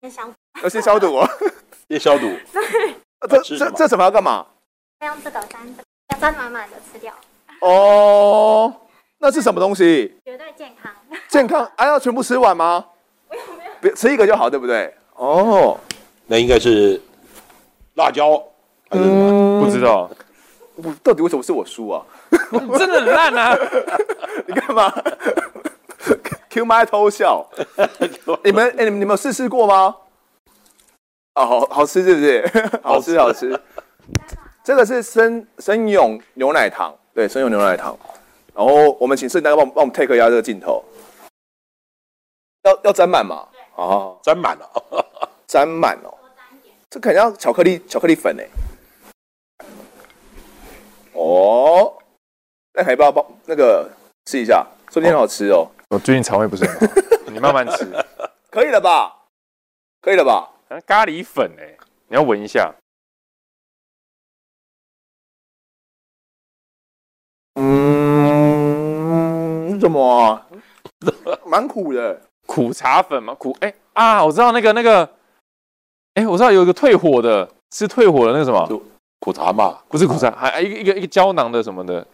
先消，要先消毒啊，先消毒。这这这惩罚要干嘛？要用这个沾，要沾满满的吃掉。哦，那是什么东西？绝对健康。健康还要全部吃完吗？没有没有，别吃一个就好，对不对？哦，那应该是辣椒，嗯，不知道。我到底为什么是我输啊？真的很烂啊！你干嘛？Q 麦偷笑，你们哎，你们你们有试试过吗？哦，好好吃是不是？好吃好吃。这个是生生勇牛奶糖，对，生勇牛奶糖。然后我们请摄影大哥帮我们帮我们 take 一下这个镜头，要要沾满吗？哦，沾满了，沾满哦。这肯定要巧克力巧克力粉哎。哦，那还要不要帮那个试一下？说不定很好吃哦。我最近肠胃不是很好，你慢慢吃，可以了吧？可以了吧？咖喱粉哎、欸，你要闻一下。嗯，是什么、啊？蛮苦的，苦茶粉吗？苦哎、欸、啊！我知道那个那个，哎、欸，我知道有一个退火的，是退火的那个什么苦茶嘛？不是苦茶，还一个一个一个胶囊的什么的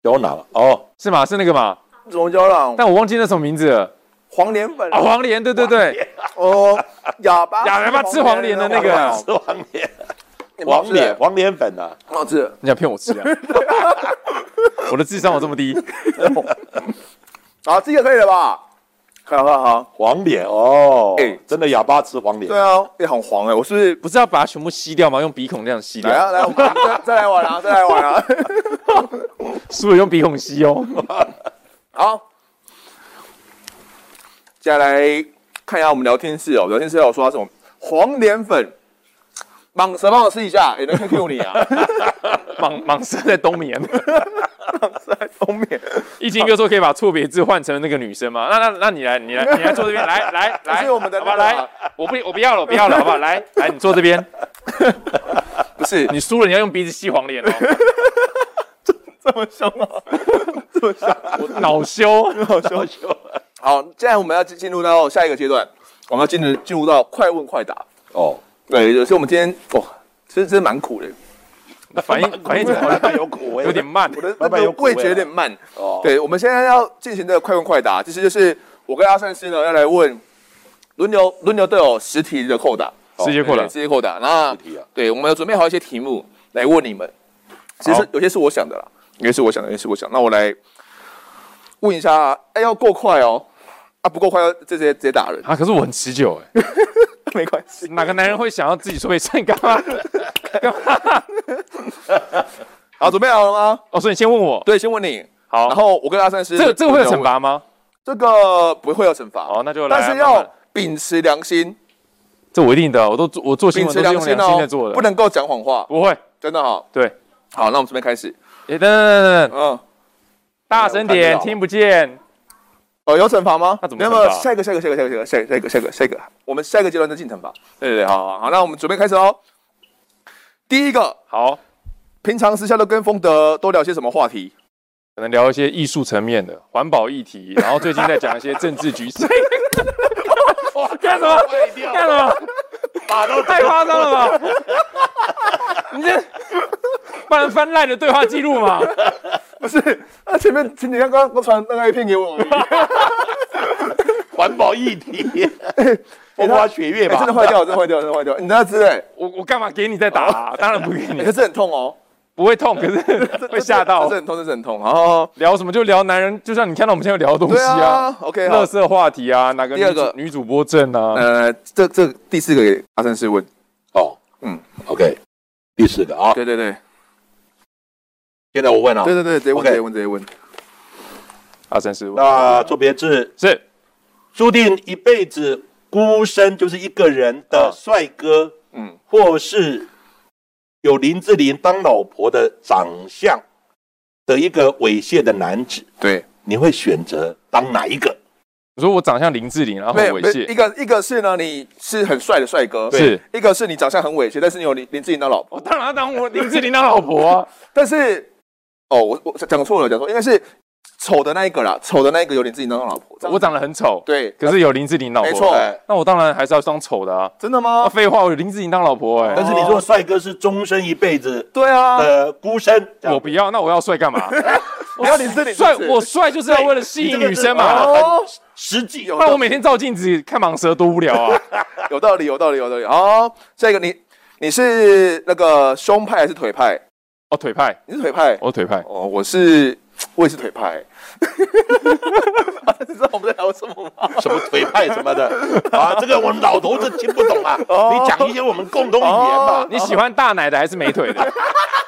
胶囊哦，是吗？是那个吗？什么胶囊？但我忘记那什么名字了。黄连粉啊，黄连，对对对。哦，哑巴，哑巴吃黄连的那个，吃 黄连，黄连，黄连粉啊，很好吃。你想骗我吃啊？我的智商有这么低？好，这个可以了吧？好好好，黄脸哦，哎，真的哑巴吃黄脸？对啊，也很黄哎，我是不是不是要把它全部吸掉吗？用鼻孔这样吸掉？来，来，我们再再来玩啊，再来玩啊！是不是用鼻孔吸哦。好。接下来看一下我们聊天室哦，聊天室有说他什么黄脸粉，蟒蛇帮我试一下，也能 QQ 你啊？蟒蟒蛇在冬眠，蟒蛇在冬眠。一金哥说可以把错别字换成那个女生吗？那那那你来，你来，你来坐这边，来来来，是我们的，好吧？来，我不我不要了，我不要了，好不好？来来，你坐这边。不是，你输了，你要用鼻子吸黄连哦。这么凶啊，这么凶，恼羞，恼羞。好，现在我们要进入到下一个阶段，我们要进入进入到快问快答。哦，对，有时候我们今天哦，其实真的蛮苦的。反应反应怎么了？有苦，有点慢，我的那个味觉有点慢。哦，对，我们现在要进行这个快问快答，其实就是我跟阿善师呢要来问，轮流轮流都有十题的扣打，十题扣打，十题扣打。那对，我们要准备好一些题目来问你们。其实有些是我想的啦，有些是我想的，有些是我想。那我来问一下，哎，要够快哦，啊，不够快要直接直接打人啊。可是我很持久哎，没关系。哪个男人会想要自己说一声干嘛？干嘛？好，准备好了吗？哦，所以你先问我，对，先问你。好，然后我跟阿三师，这个这个会有惩罚吗？这个不会有惩罚。哦，那就来。但是要秉持良心，这我一定的，我都我做新闻都是用良心在做的，不能够讲谎话。不会，真的哈。对，好，那我们准备开始。等等等等，嗯，大声点，听不见。哦，有惩罚吗？那怎么？那么，下一个，下一个，下一个，下一个，下一个，下一个，下一个，我们下一个阶段再进惩罚。对对对，好好好，那我们准备开始哦。第一个，好，平常私下都跟风德都聊些什么话题？可能聊一些艺术层面的环保议题，然后最近在讲一些政治局势。干什么？干什么？把都太夸张了吧？你这不然翻赖的对话记录嘛？不是，那前面前几天刚刚传那个 A 片给我，环保议题，风花雪月吧？真的坏掉，真的坏掉，真的坏掉。你那支哎，我我干嘛给你再打？当然不给你，可是很痛哦。不会痛，可是会吓到。这是很痛，这是很痛。然后聊什么就聊男人，就像你看到我们现在聊的东西啊。OK，垃圾话题啊，哪个第二个女主播证啊？呃，这这第四个给阿生是问。哦，嗯，OK，第四个啊。对对对。现在我问了。对对对，直接问，直接问，直接问。阿三四五。那做别字是注定一辈子孤身，就是一个人的帅哥，嗯，或是。有林志玲当老婆的长相的一个猥亵的男子，对，你会选择当哪一个？你说我长相林志玲，然后很猥亵。一个一个是呢，你是很帅的帅哥，是一个是你长相很猥亵，但是你有林林志玲当老婆。我当然要当我林志玲当老婆啊！但是，哦，我我讲错了，讲错，应该是。丑的那一个啦，丑的那一个有林志玲当老婆，我长得很丑，对，可是有林志玲老婆，没错，那我当然还是要当丑的啊，真的吗？废话，我有林志玲当老婆哎，但是你说帅哥是终身一辈子，对啊，呃，孤身，我不要，那我要帅干嘛？我要林志玲帅，我帅就是要为了吸引女生嘛，实际有，不然我每天照镜子看蟒蛇多无聊啊，有道理，有道理，有道理。好，下一个你你是那个胸派还是腿派？哦，腿派，你是腿派，我腿派，哦，我是。我也是腿派，你知道我们在聊什么吗？什么腿派什么的啊？这个我们老头子听不懂啊！你讲一些我们共同语言吧。你喜欢大奶的还是美腿的？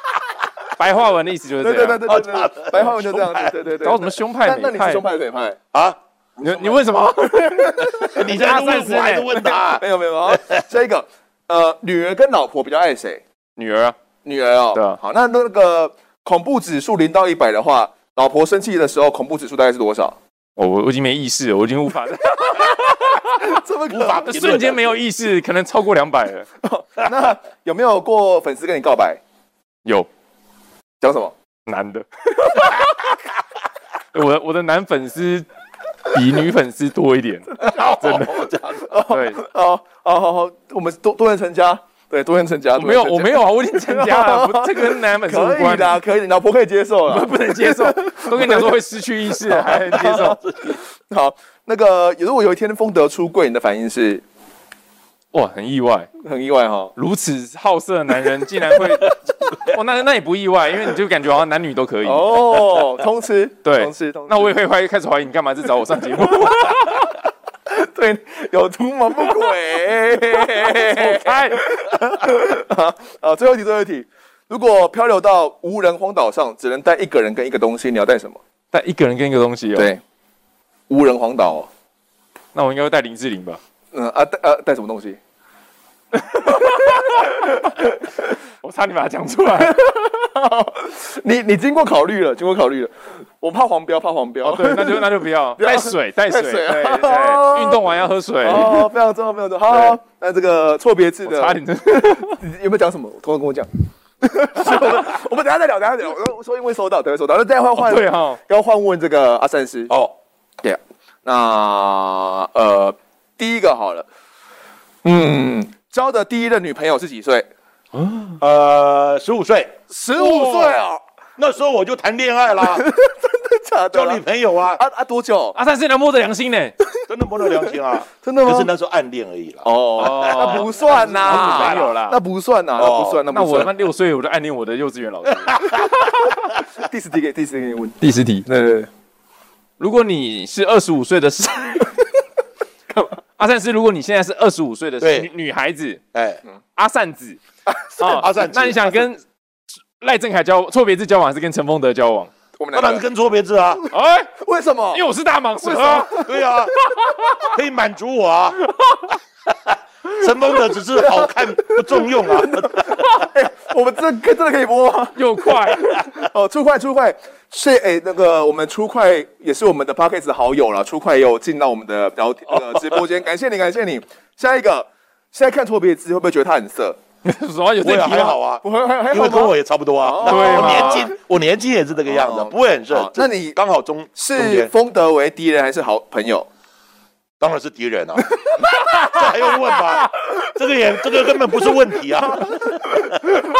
白话文的意思就是这样。对对对对对，白话文就这样。对对对。搞什么胸派？那你是胸派腿派啊？你你问什么？你在问我还是问他？没有没有。下一个，呃，女儿跟老婆比较爱谁？女儿啊，女儿哦。对。好，那那个恐怖指数零到一百的话。老婆生气的时候，恐怖指数大概是多少？我我已经没意识了，我已经无法 这么无法瞬间没有意识，可能超过两百了。那有没有过粉丝跟你告白？有，讲什么？男的。我的我的男粉丝 比女粉丝多一点，真的这样子。对，哦哦好好，我们多多元成家。对，多元成家。没有，我没有啊，我已经成家了。这个跟男粉丝无关。的，可以，老婆可以接受了。不能接受，都跟你讲说会失去意识，还能接受。好，那个如果有一天风德出柜，你的反应是？哇，很意外，很意外哈！如此好色的男人竟然会，哦，那那也不意外，因为你就感觉好像男女都可以。哦，通吃，对，通吃，通吃。那我也会怀疑，开始怀疑你干嘛是找我上节目？对，有图谋不轨。开啊！最后一题，最后一题。如果漂流到无人荒岛上，只能带一个人跟一个东西，你要带什么？带一个人跟一个东西哦。对，无人荒岛，那我应该会带林志玲吧？嗯啊，带啊带什么东西？我差点把它讲出来。你你经过考虑了，经过考虑了。我怕黄标，怕黄标。哦，对，那就那就不要。带水，带水。对对，运动完要喝水。哦，非常重要，非常重要。好，那这个错别字的，差点。有没有讲什么？偷偷跟我讲。我们我们等下再聊，等下再聊。我说因为收到，等下收到。那等下换换，对哈，要换问这个阿善师哦。对，那呃，第一个好了，嗯，交的第一任女朋友是几岁？呃，十五岁，十五岁啊。那时候我就谈恋爱啦，真的假的？交女朋友啊？啊啊，多久？阿三是能摸着良心呢？真的摸着良心啊？真的吗？就是那时候暗恋而已啦。哦，那不算呐，女朋友啦，那不算呐，那不算。那我他妈六岁我就暗恋我的幼稚园老师。第十题给第十题问，第十题。对对对。如果你是二十五岁的时，干嘛？阿善师，如果你现在是二十五岁的女女孩子，哎，阿善子，阿善，那你想跟？赖正凯交错别字交往还是跟陈丰德交往？我们当然是跟错别字啊！哎，为什么？因为我是大蟒蛇。对啊，可以满足我啊！陈丰德只是好看不中用啊！我们这真的可以播吗？又快 哦，出快出快！是哎，那个我们出快也是我们的 Podcast 好友了，出快也有进到我们的聊那个直播间，感谢你，感谢你。下一个，现在看错别字会不会觉得他很色？什么有这还好啊，不会还还因为跟我也差不多啊。对，我年轻，我年轻也是这个样子，不会很热。那你刚好中是丰德为敌人还是好朋友？当然是敌人啊，这还用问吗？这个也这个根本不是问题啊。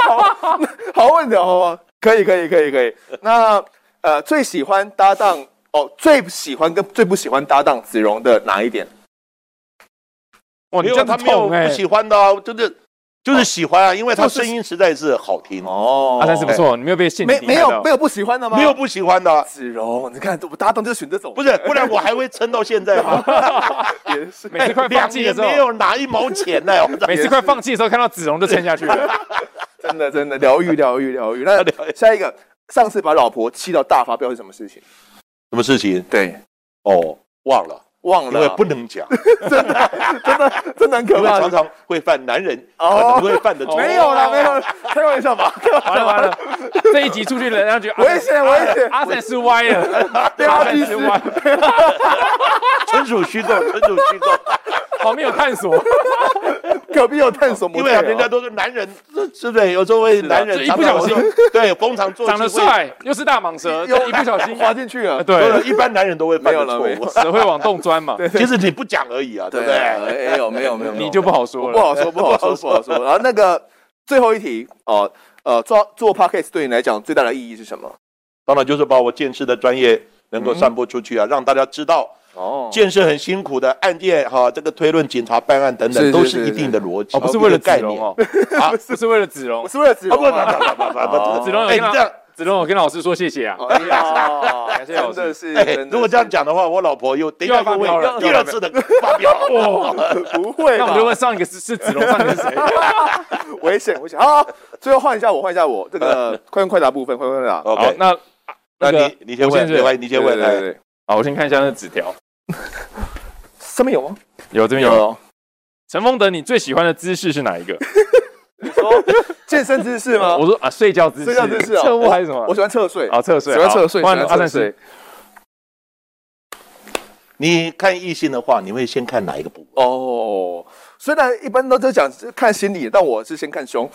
好，好问题哦，可以可以可以可以。那呃，最喜欢搭档哦，最喜欢跟最不喜欢搭档子荣的哪一点？哇，你叫他没有不喜欢的啊，真的。就是喜欢啊，因为他声音实在是好听哦。阿善师不错，你没有被限。没没有没有不喜欢的吗？没有不喜欢的。子荣，你看我搭档就选这种，不是，不然我还会撑到现在吗？也是，每次快放弃的时候没有拿一毛钱呢。每次快放弃的时候看到子荣就撑下去了。真的真的疗愈疗愈疗愈。那 下一个，上次把老婆气到大发飙是什么事情？什么事情？对，哦，忘了。忘了，因为不能讲，真的，真的，真的很可怕。常常会犯男人可能会犯的错。没有了，没有，开玩笑吧。完了完了，这一集出去，人家觉得危险危险，阿善师歪了，对阿善师歪，纯属虚构，纯属虚构。旁边有探索，隔壁有探索，因为人家都是男人，是不是？有时候会男人一不小心，对，逢场作戏，长得帅，又是大蟒蛇，又一不小心。滑进去了。对，一般男人都会犯的错误，蛇会往洞钻嘛。其实你不讲而已啊，对不对？没有没有没有，你就不好说了，不好说不好说不好说。然后那个最后一题哦，呃，做做 Podcast 对你来讲最大的意义是什么？当然就是把我建设的专业能够散播出去啊，让大家知道。哦，建设很辛苦的案件哈，这个推论、警察办案等等，都是一定的逻辑，不是为了概念 哦，啊，不是为了子龙，不是为了子龙，不不不不不，子龙，哎，这样，子龙，我跟老师说谢谢啊，感谢老师，是，哎，如果这样讲的话，我老婆又第二个问了，第二次的发飙，不会，那我就问上一个是是子龙，上一个是谁？危险危险，好，最后换一下我，换一下我，这个快问快答部分，快问快答，OK，那那你你先问，没你先问，对对，好，我先看一下那纸条。上面有吗？有，这边有。陈丰德，你最喜欢的姿势是哪一个？你说健身姿势吗？我说啊，睡觉姿势。睡觉姿势啊？侧卧还是什么？我喜欢侧睡。啊，侧睡。喜欢侧睡。欢迎阿善师。你看异性的话，你会先看哪一个部位？哦，虽然一般都在讲看心理，但我是先看胸。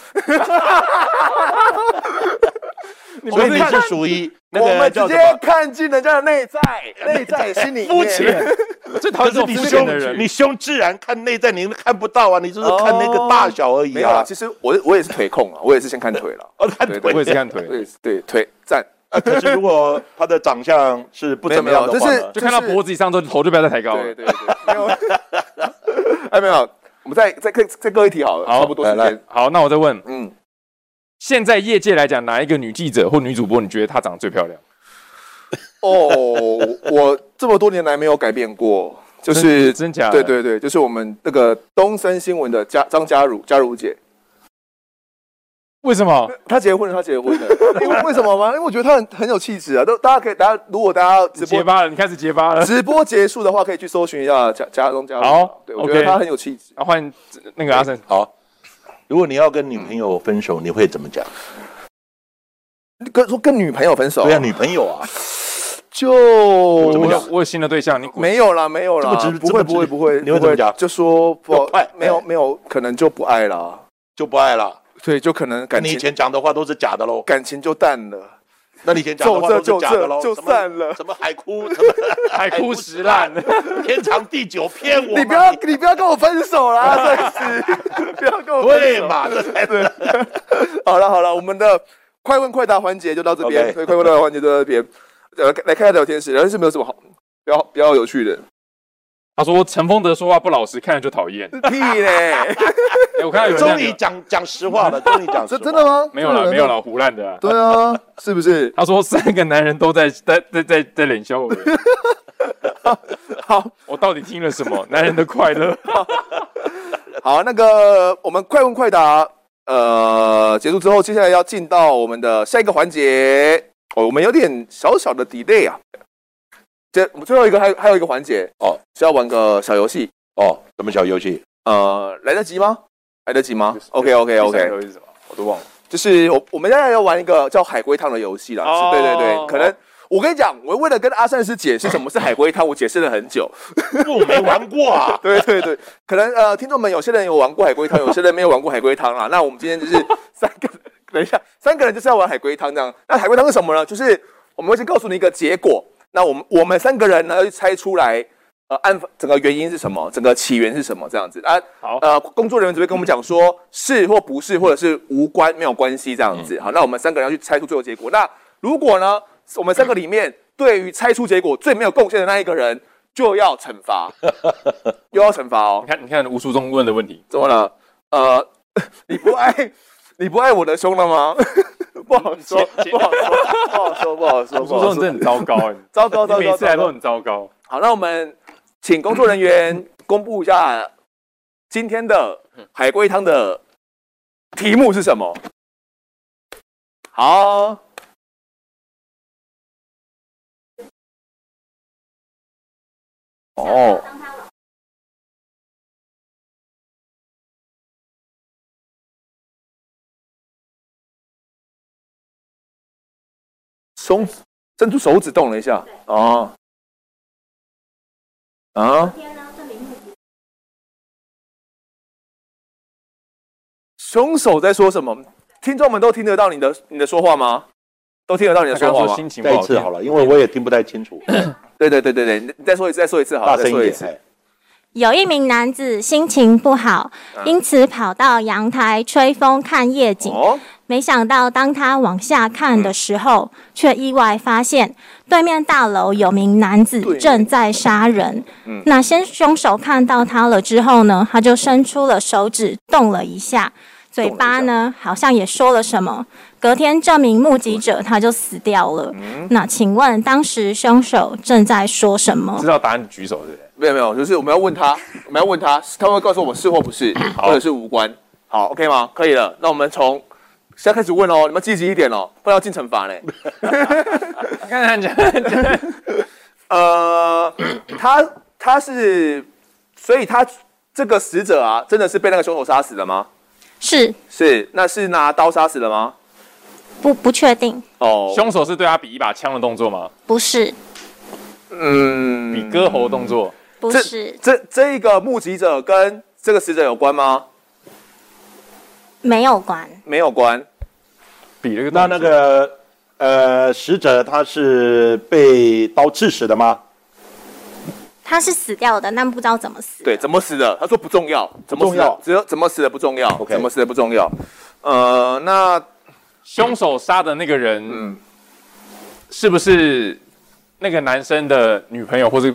所以你是属于我们直接看进人家的内在，内在心里肤浅。最讨厌这种肤浅的人。你胸自然看内在，你看不到啊，你就是看那个大小而已啊。其实我我也是腿控啊，我也是先看腿了。哦，看腿，我也是看腿。对对，腿赞。可是如果他的长相是不怎么样的话，就是就看到脖子以上之后，头就不要再抬高了。对对对，没有。哎，没有，我们再再再再各一题好了，差不多时间。好，那我再问，嗯。现在业界来讲，哪一个女记者或女主播，你觉得她长得最漂亮？哦，我这么多年来没有改变过，就是真假？对对对，就是我们那个东森新闻的嘉张嘉如，嘉如姐。为什么？她结婚了，她结婚了。因为为什么吗？因为我觉得她很很有气质啊。都大家可以，大家如果大家直播结巴了，你开始结巴了。直播结束的话，可以去搜寻一下嘉嘉中嘉。好，对，我觉得她很有气质。啊，换那个阿胜，好。如果你要跟女朋友分手，你会怎么讲？跟说跟女朋友分手？对啊，女朋友啊，就怎么讲？我有新的对象，你没有啦，没有啦，不会，不会，不会，你会怎么讲？就说不爱，没有，没有，可能就不爱了，就不爱了。对就可能感情。你以前讲的话都是假的喽，感情就淡了。那你以前讲的话都是假的喽，就散了。什么海枯，什么 海枯石烂，天长地久骗我。你不要，你不要跟我分手啦，真是！不要跟我分手。对嘛，这才对。好了好了，我们的快问快答环节就到这边，所以快问快答环节就到这边。呃，来看一下聊天室，聊天室没有什么好，比较比较有趣的。他说陈丰德说话不老实，看着就讨厌。屁嘞！我看到有终于讲讲实话了，终于讲实话。真的吗？没有了，没有了，胡乱的。对啊，是不是？他说三个男人都在在在在在冷笑我。好，我到底听了什么？男人的快乐。好，那个我们快问快答，呃，结束之后，接下来要进到我们的下一个环节。哦，我们有点小小的 delay 啊。这我们最后一个还还有一个环节哦，是要玩个小游戏哦。什么小游戏？呃，来得及吗？来得及吗？OK OK OK。游戏是什么？我都忘了。就是我我们现在要玩一个叫海龟汤的游戏啦。哦。对对对，可能我跟你讲，我为了跟阿善师解释什么是海龟汤，我解释了很久。我没玩过啊。对对对，可能呃，听众们有些人有玩过海龟汤，有些人没有玩过海龟汤啊。那我们今天就是 三个，等一下，三个人就是要玩海龟汤这样。那海龟汤是什么呢？就是我们会先告诉你一个结果。那我们我们三个人呢，要去猜出来，呃，案整个原因是什么，整个起源是什么，这样子啊。好，呃，工作人员只会跟我们讲说是或不是，或者是无关，没有关系这样子。嗯、好，那我们三个人要去猜出最后结果。那如果呢，我们三个里面对于猜出结果最没有贡献的那一个人，就要惩罚，又要惩罚哦。你看，你看吴书中问的问题，怎么了？呃，你不爱。你不爱我的胸了吗？不好说，不好说，不好说，不好说。吴书中真的很糟糕，糟糕，糟糕，每次来都很糟糕。好，那我们请工作人员 公布一下今天的海龟汤的题目是什么？好，哦。中伸出手指动了一下，哦，啊，凶手在说什么？听众们都听得到你的你的说话吗？都听得到你的说话吗？心情再一次好了，因为我也听不太清楚。对对对对对，你再说一次，再说一次好了，再说一次。有一名男子心情不好，因此跑到阳台吹风看夜景。哦没想到，当他往下看的时候，却意外发现对面大楼有名男子正在杀人。那先凶手看到他了之后呢，他就伸出了手指，动了一下，嘴巴呢好像也说了什么。隔天，这名目击者他就死掉了。那请问，当时凶手正在说什么？知道答案举手对不对？没有没有，就是我们要问他，我们要问他，他会告诉我们是或不是，或者是无关。好，OK 吗？可以了。那我们从。现在开始问哦，你们积极一点哦，不然要进惩罚嘞。看看讲，呃，他他是，所以他这个死者啊，真的是被那个凶手杀死的吗？是是，那是拿刀杀死的吗？不不确定。哦，凶手是对他比一把枪的动作吗？不是。嗯，比割喉动作？不是。这这，这一个目击者跟这个死者有关吗？没有关。没有关。比那个那那个呃，死者他是被刀刺死的吗？他是死掉的，但不知道怎么死。对，怎么死的？他说不重要，怎么死的？重要，只有怎么死的不重要。OK，怎么死的不重要。呃，那凶手杀的那个人，嗯，是不是那个男生的女朋友或是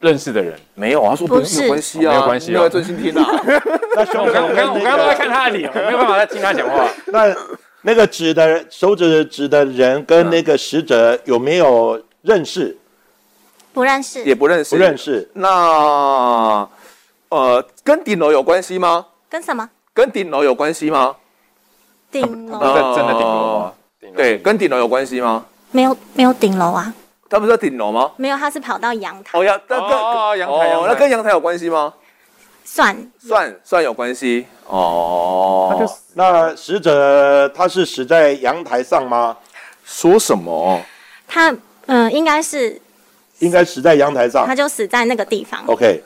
认识的人？没有啊，他说不是，没有关系啊，没有关系啊，专心听啊。那凶手，我刚刚我刚刚都在看他的脸，我没有办法再听他讲话。那。那个指的手指指的人跟那个死者有没有认识？不认识，也不认识，不认识。那呃，跟顶楼有关系吗？跟什么？跟顶楼有关系吗？顶楼在真的顶楼吗？对，跟顶楼有关系吗？没有，没有顶楼啊。他不是在顶楼吗？没有，他是跑到阳台。哦，阳那跟哦阳台，那跟阳台有关系吗？算算算有关系哦。那就那死者他是死在阳台上吗？说什么？他嗯、呃，应该是应该死在阳台上。他就死在那个地方。OK，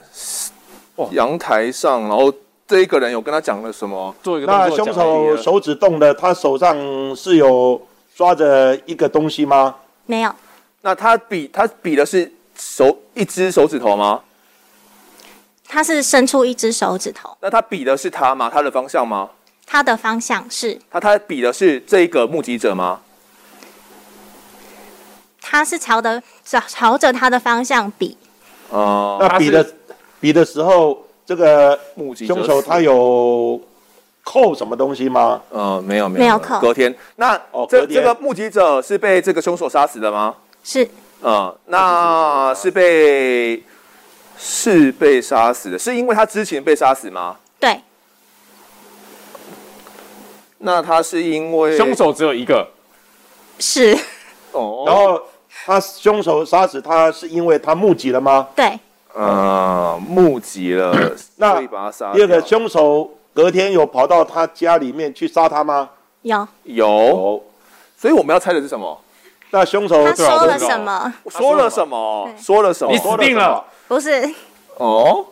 阳台上，然后这一个人有跟他讲了什么？做一个那凶手手指动的，他手上是有抓着一个东西吗？没有。那他比他比的是手一只手指头吗？他是伸出一只手指头。那他比的是他吗？他的方向吗？他的方向是。他他比的是这一个目击者吗？他是朝的朝朝着他的方向比。哦、呃，那比的比的时候，这个目击者凶手他有扣什么东西吗？呃，没有没有没有扣。隔天，那哦，这这个目击者是被这个凶手杀死的吗？是。呃，那是被。是被杀死的，是因为他之前被杀死吗？对。那他是因为凶手只有一个，是。哦。然后他凶手杀死他是因为他目击了吗？对。呃，目击了，那可以把他杀。第二个凶手隔天有跑到他家里面去杀他吗？有。有。所以我们要猜的是什么？那凶手他说了什么？说了什么？说了什么？你死定了。不是哦，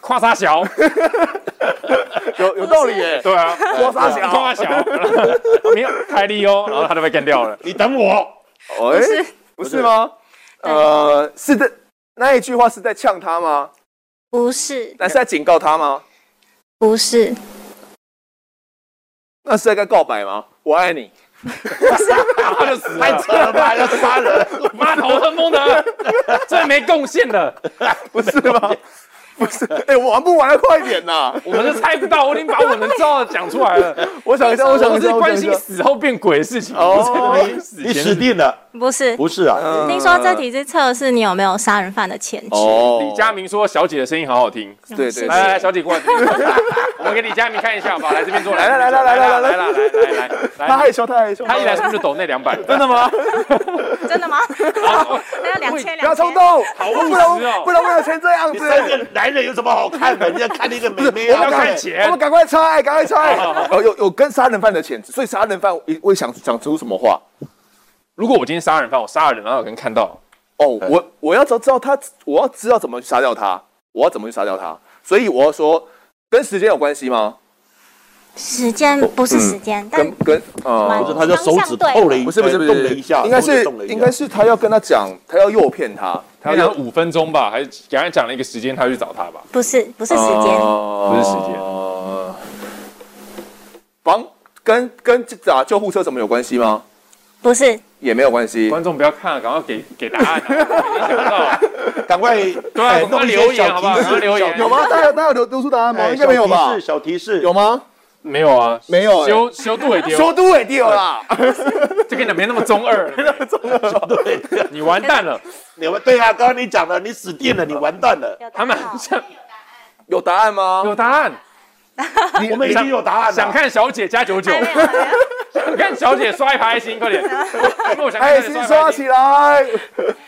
夸杀小，有有道理耶。对啊，夸杀小，夸小，没有开利哦，然后他就被干掉了。你等我，不是不是吗？呃，是的，那一句话是在呛他吗？不是，那是在警告他吗？不是，那是在跟告白吗？我爱你。然后就死了，太扯了吧！要杀人，妈头很懵的，最没贡献的，不是吗？不是，哎，玩不玩的快点呐！我们都猜不到，我已经把我能知道的讲出来了。我想一下，我想我是关心死后变鬼的事情。哦，你死定了。不是，不是啊。听说这题是测试你有没有杀人犯的潜质。哦。李佳明说：“小姐的声音好好听。”对对。来来，小姐过来。我们给李佳明看一下好不好？来这边坐。来来来来来来来来来来来。他害羞，他害羞。他一来是不是抖那两百？真的吗？真的吗？还有两千两。不要冲动，好务实哦，不能为了钱这样子。三个男人有什么好看？的？你要看那个美眉，要看钱。我们赶快猜，赶快猜。有有有跟杀人犯的潜质，所以杀人犯会想讲出什么话？如果我今天杀人犯，我杀了人，然后有人看到，哦，我我要知道知道他，我要知道怎么去杀掉他，我要怎么去杀掉他？所以我要说，跟时间有关系吗？时间不是时间，但跟呃，不是，他就手指扣了一，不是不是不是动了一下，应该是应该是他要跟他讲，他要诱骗他。他讲五分钟吧，还是给他讲了一个时间，他去找他吧？不是，不是时间，不是时间。帮跟跟打救护车什么有关系吗？不是，也没有关系。观众不要看了，赶快给给答案。赶快对啊，赶快留言好不好？留言有吗？大家大家有留出答案吗？应该没有吧？小提示有吗？没有啊，没有。修修都尾丢，修都尾丢啦。这个你没那么中二，没那么中二。对，你完蛋了。你们对啊，刚刚你讲了，你死定了，你完蛋了。他们有答案吗？有答案。我们已经有答案了。想看小姐加九九。想看小姐刷一排爱心，快点。爱心刷起来。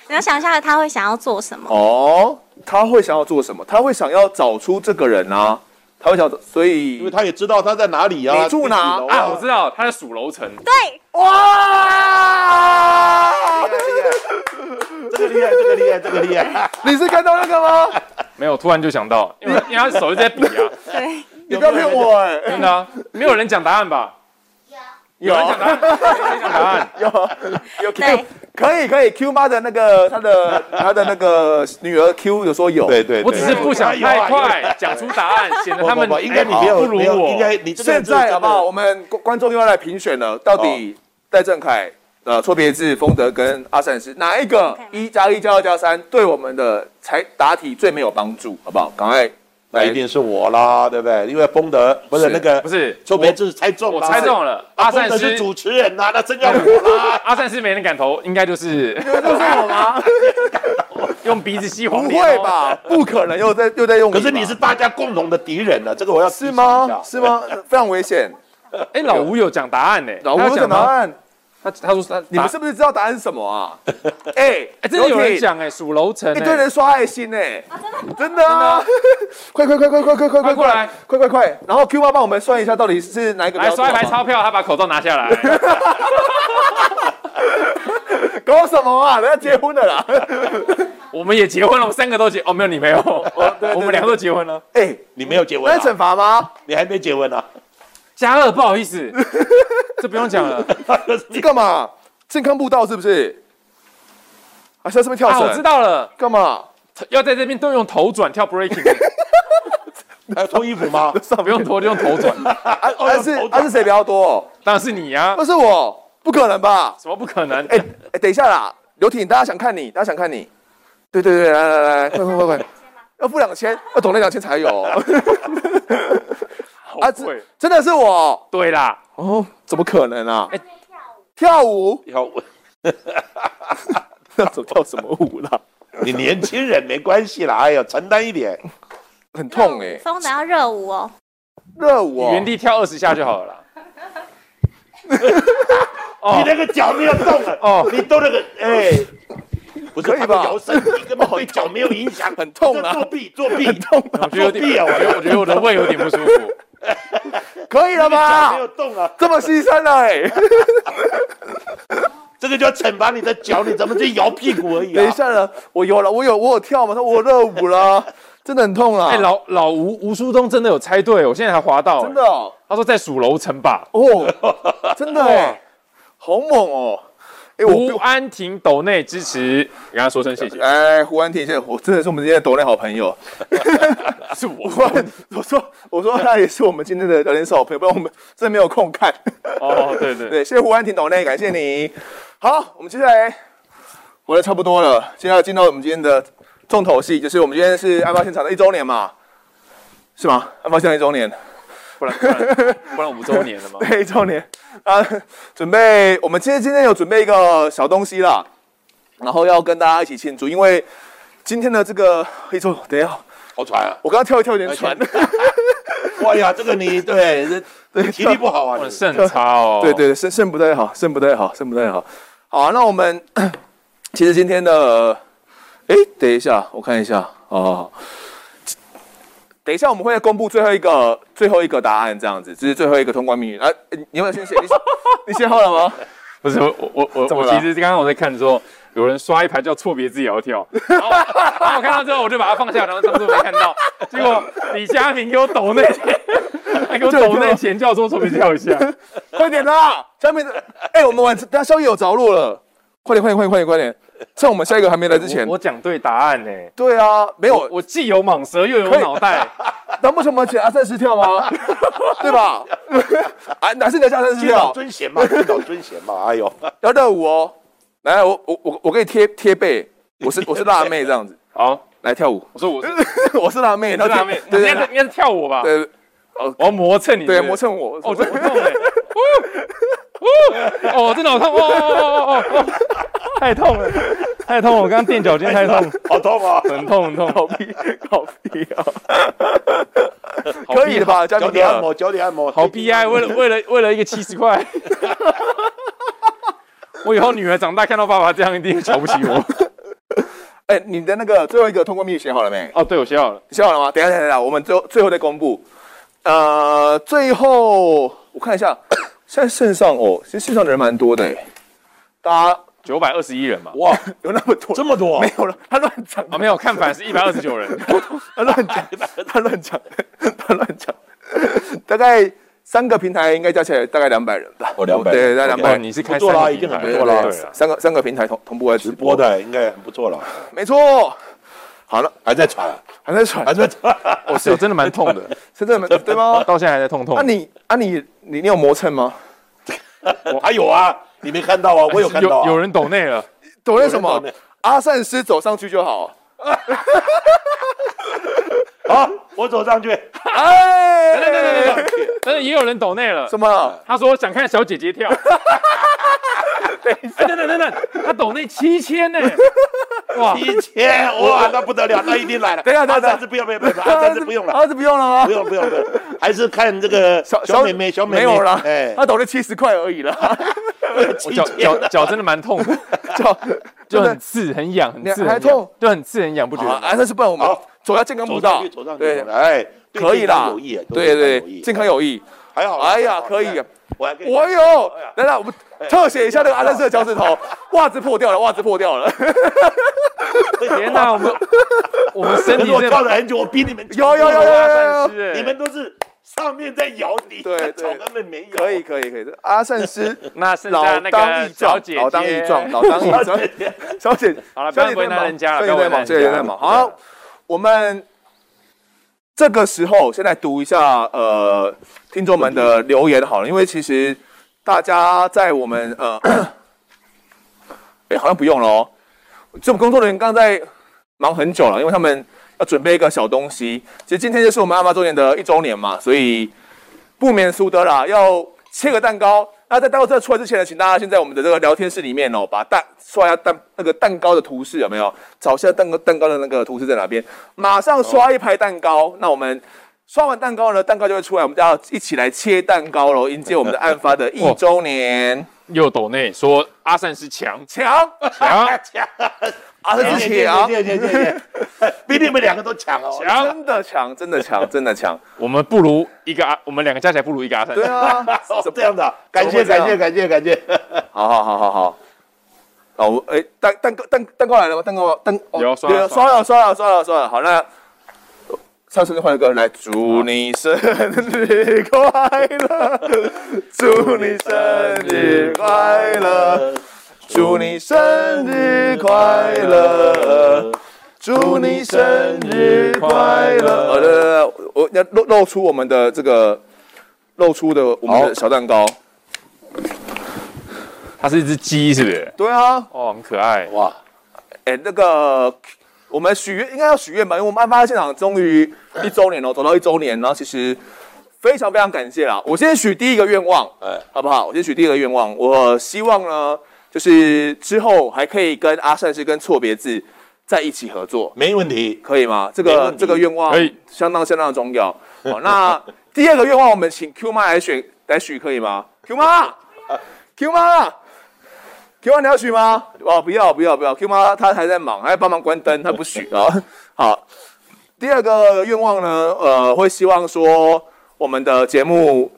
你要想一下，他会想要做什么？哦，他会想要做什么？他会想要找出这个人啊。他会想，所以因为他也知道他在哪里啊。你住哪啊？我知道，他在数楼层。对，哇！这个厉害，这个厉害，这个厉害。你是看到那个吗？没有，突然就想到，因为因为他手一直在比啊。对，你不要骗我哎！真的，没有人讲答案吧？有，有。人讲答案，讲答案，有。有。Q，可以可以 Q 妈的那个他的他的那个女儿 Q 有说有，对对，我只是不想太快讲出答案，显得他们应该你没有不如我，应该你现在好不好？我们观众又要来评选了，到底戴正凯、呃错别字、丰德跟阿善是哪一个？一加一加二加三对我们的才答题最没有帮助，好不好？赶快。那一定是我啦，对不对？因为丰德不是那个，不是错别字猜中了，我猜中了。阿善师是主持人呐，那真要我啦。阿善是没人敢投，应该就是就是我吗？用鼻子吸黄连？不会吧？不可能又在又在用。可是你是大家共同的敌人了，这个我要是吗？是吗？非常危险。哎，老吴有讲答案呢，老吴有讲答案。他他说他，你们是不是知道答案是什么啊？哎哎，真的有人讲哎，数楼层，一堆人刷爱心哎，真的真的啊！快快快快快快快快过来，快快快！然后 Q 妈帮我们算一下，到底是哪一个？来刷一排钞票，他把口罩拿下来。搞什么啊？人家结婚的啦！我们也结婚了，我们三个都结哦，没有你没有，我们两个都结婚了。哎，你没有结婚，那惩罚吗？你还没结婚呢。加二，不好意思，这不用讲了。你干嘛？健康步道是不是？啊，在这边跳绳。我知道了。干嘛？要在这边都用头转跳 breaking。还 要脱衣服吗？不用脱，就用头转。还是还是谁比较多？当然是你呀。不是我，不可能吧？什么不可能？哎哎，等一下啦，刘婷，大家想看你，大家想看你。对对对，来来来，快快快快，要付两千，要懂那两千才有。啊，真真的是我。对啦。哦，怎么可能啊？哎，跳舞，跳舞，那走跳什么舞啦？你年轻人没关系啦，哎呀，承担一点，很痛哎。风的要热舞哦，热舞哦，原地跳二十下就好了。你那个脚没有动了？哦，你动那个哎，不可以吧？摇身体根本对脚没有影响，很痛啊！作弊，作弊，很痛啊！我觉得有点，我觉得我的胃有点不舒服。可以了吧？没有动啊，这么牺牲了哎！这个就要惩罚你的脚，你怎么去摇屁股而已？等一下了，我有了，我有我有跳嘛？他我热舞了，真的很痛啊！哎，老老吴吴书东真的有猜对，我现在还滑到，真的。他说在数楼层吧？哦，真的 哎，好猛哦！哎，胡安婷斗内支持，跟他说声谢谢。哎，胡安婷，谢谢我真的是我们今天的斗内好朋友。是我，我说我说他也是我们今天的聊天室好朋友，不然我们真的没有空看。哦，对对对，谢谢胡安婷斗内，感谢你。好，我们接下来我的差不多了，接下来进到我们今天的重头戏，就是我们今天是案发现场的一周年嘛，是吗？案发现场一周年，不然不然不然五周年了吗？对，一周年啊，准备我们其实今天有准备一个小东西啦，然后要跟大家一起庆祝，因为今天的这个一周，等一下，好喘啊！我刚刚跳一跳有点喘。哇呀，这个你对 对体力不好啊，肾很差哦。对对，肾肾不太好，肾不太好，肾不太好。好啊，那我们 其实今天的，哎，等一下，我看一下哦。等一下，我们会再公布最后一个最后一个答案，这样子，这是最后一个通关密语。啊，你有没有先写？你你写好了吗？不是，我我我我其实刚刚我在看的时候，有人刷一排叫错别字也要跳，然 后我看到之后我就把它放下，然后当作没看到。结果李佳明给我抖那钱，还给我抖那钱，叫我说错别字跳一下，快点啦！佳明，哎，我们晚等下宵夜有着落了，快点快点快点快点快点，趁我们下一个还没来之前。我讲对答案呢。对啊，没有，我既有蟒蛇又有脑袋，难不成我们请阿三师跳吗？对吧？啊，哪是你的阿善师跳？尊贤嘛，尊贤嘛，哎呦，要热舞哦！来，我我我我给你贴贴背，我是我是辣妹这样子。好，来跳舞。我说我是我是辣妹，是辣妹。对对，应该是跳舞吧？对，我要磨蹭你，对，磨蹭我。哦，这不痛哎！哦，真的好痛！哦哦哦哦哦，太痛了，太痛了！我刚刚垫脚尖太痛，好痛啊，很痛很痛，好屁好屁啊！可以的吧？脚底按摩，脚底按摩，好悲哀！为了为了为了一个七十块。我以后女儿长大看到爸爸这样，一定瞧不起我。哎，你的那个最后一个通关密语写好了没？哦，对，我写好了。写好了吗？等一下，等一下，我们最后最后再公布。呃，最后我看一下，现在线上哦，其实线上的人蛮多的哎，大家九百二十一人嘛。哇，有那么多？这么多？没有了，他乱讲啊！没有，看反是一百二十九人，他乱讲，他乱讲，他乱讲，大概。三个平台应该加起来大概两百人吧。哦，两百，对，大概两百。你是开做了，已经很不错了。三个三个平台同同步来直播的，应该很不错了。没错。好了，还在喘，还在喘，还在喘。我，是，真的蛮痛的，是真的蛮对吗？到现在还在痛痛。那你啊，你你你有磨蹭吗？我还有啊，你没看到啊？我有看到。有人抖内了，抖内什么？阿善师走上去就好。好，我走上去。哎，等等等等等，但是也有人抖内了。什么？他说想看小姐姐跳。等等等等，他抖内七千呢。哇，七千哇，那不得了，那一定来了。等下，等下，阿三不要不要不要，阿三不用了，阿三不用了吗？不用不用不用，还是看这个小小妹妹小妹妹。没有了，哎，他抖了七十块而已了。脚脚脚真的蛮痛的，脚 就很刺很痒，很刺还痛，就很刺很痒，不觉得？啊，但是不然我们走下健康步道，对，哎，可以啦，对对，健康有益。还好。哎呀，可以。我。我有。来来，我们特写一下那个阿善师的脚趾头，袜子破掉了，袜子破掉了。天哪，我们我们身体我跳了很久，我比你们有有有有有，你们都是上面在咬你，对脚根本没有。可以可以可以，阿善师那是老当益壮，老当益壮，老当益壮。小姐，好了，不要为难人家了，不要为难人家了。好，我们这个时候现在读一下呃听众们的留言好了，因为其实大家在我们呃，哎，好像不用了哦。这工作人员刚刚在忙很久了，因为他们要准备一个小东西。其实今天就是我们阿妈周年的一周年嘛，所以不免俗的啦，要切个蛋糕。那在蛋糕这出来之前呢，请大家先在我们的这个聊天室里面哦，把蛋刷一下蛋那个蛋糕的图示有没有？找一下蛋糕蛋糕的那个图示在哪边？马上刷一排蛋糕。那我们刷完蛋糕呢，蛋糕就会出来，我们就要一起来切蛋糕喽，迎接我们的案发的一周年。又抖内说阿善是强强强强，阿善师强，比你们两个都强哦，强真的强，真的强，真的强。我们不如一个阿，我们两个加起来不如一个阿三。对啊，是这样的，感谢感谢感谢感谢。好好好好好。哦，哎，蛋蛋糕蛋蛋糕来了吗？蛋糕蛋有刷了刷了刷了刷了刷了。好，那。唱生日快乐歌，来祝你生日快乐，祝你生日快乐，祝你生日快乐，祝你生日快乐。好的，我要露露出我们的这个露出的我们的小蛋糕，它是一只鸡，是不是？对啊，哦，很可爱哇！哎，那个。我们许愿应该要许愿吧，因为我们案发现场终于一周年了，走到一周年，然后其实非常非常感谢啦。我先许第一个愿望，哎，好不好？我先许第一个愿望，我希望呢，就是之后还可以跟阿善是跟错别字在一起合作，没问题，可以吗？这个这个愿望可以，相当相当的重要。好，那第二个愿望，我们请 Q 妈来选来许，可以吗？Q 妈，Q 妈。Q 妈你要许吗？哦，不要不要不要，Q 妈她还在忙，还要帮忙关灯，她不许啊。好，第二个愿望呢，呃，会希望说我们的节目，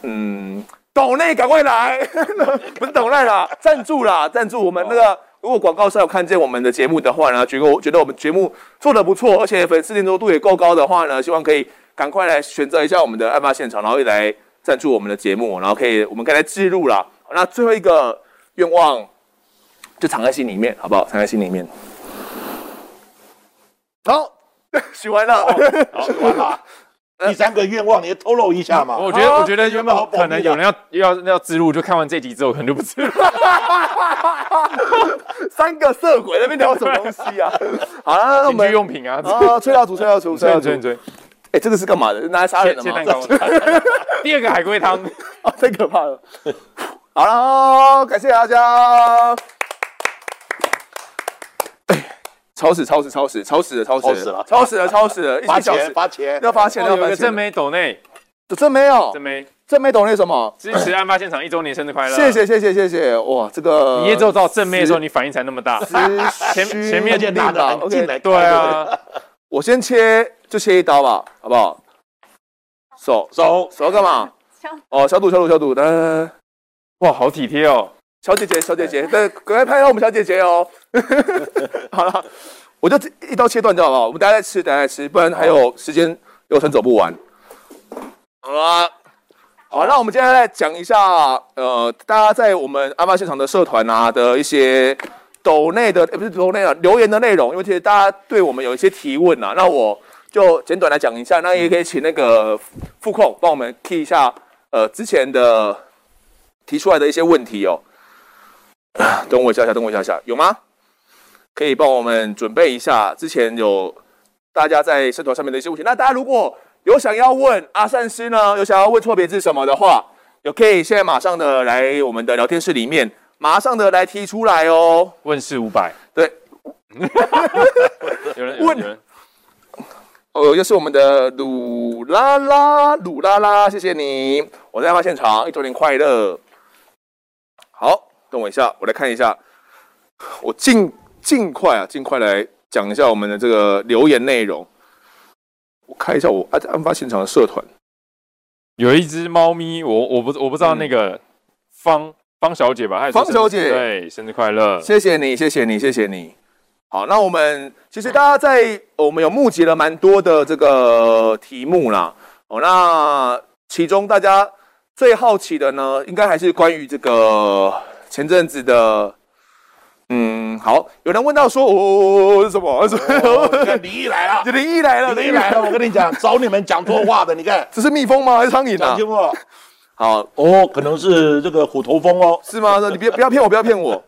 嗯，抖内赶快来，不是抖内啦，赞助啦，赞助我们那个，如果广告商有看见我们的节目的话呢，觉得我觉得我们节目做的不错，而且粉丝黏着度也够高的话呢，希望可以赶快来选择一下我们的案发现场，然后一来赞助我们的节目，然后可以我们可以来记录啦。那最后一个。愿望就藏在心里面，好不好？藏在心里面。好，许完了。好，许完了。第三个愿望，你要透露一下嘛？我觉得，我觉得原本可能有人要要要自录，就看完这集之后，可能就不自录。三个色鬼那边聊什么东西啊？好了，那我们用品啊，啊，吹蜡烛，吹蜡烛，吹蜡烛，吹吹。哎，这个是干嘛的？拿来杀人的吗？第二个海龟汤，啊，太可怕了。好了，感谢大家。哎，超时，超时，超时，超时了，超时了，超时了，超时了，发钱，发钱，要发钱，要发钱。正妹抖内，正妹哦，正妹，正妹抖内什么？支持案发现场一周年生日快乐！谢谢，谢谢，谢谢。哇，这个你也只有到正妹的时候，你反应才那么大。前前面就拿的很近来，对啊。我先切，就切一刀吧，好不好？手手手要干嘛？哦，消毒消毒消毒，来来来。哇，好体贴哦，小姐姐，小姐姐，对，赶快拍到我们小姐姐哦。好了，我就一刀切断掉好不好？我们大家再吃，大家再吃，不然还有时间流程走不完。好了，好，那我们接下来讲一下，呃，大家在我们案发现场的社团啊的一些抖内的，欸、不是抖内啊，留言的内容，因为其实大家对我们有一些提问啊，那我就简短来讲一下，那也可以请那个副控帮我们 key 一下，呃，之前的。提出来的一些问题哦，等我一下下，等我一下下，有吗？可以帮我们准备一下。之前有大家在社团上面的一些问题，那大家如果有想要问阿善师呢，有想要问错别字什么的话，有可以现在马上的来我们的聊天室里面，马上的来提出来哦。问世五百，对，有人问。哦，又是我们的鲁拉拉，鲁拉拉，谢谢你，我在案发现场，一周年快乐。好，等我一下，我来看一下，我尽尽快啊，尽快来讲一下我们的这个留言内容。我看一下我案案发现场的社团。有一只猫咪，我我不我不知道那个方、嗯、方小姐吧？方小姐，对，生日快乐！谢谢你，谢谢你，谢谢你。好，那我们其实大家在我们有募集了蛮多的这个题目啦。哦，那其中大家最好奇的呢，应该还是关于这个前阵子的，嗯，好，有人问到说，哦，什么？哦，灵异来了，林毅来了，林毅来了！我跟你讲，找你们讲错话的，你看，这是蜜蜂吗？还是苍蝇啊？好哦，可能是这个虎头蜂哦，是吗？你别不要骗我，不要骗我。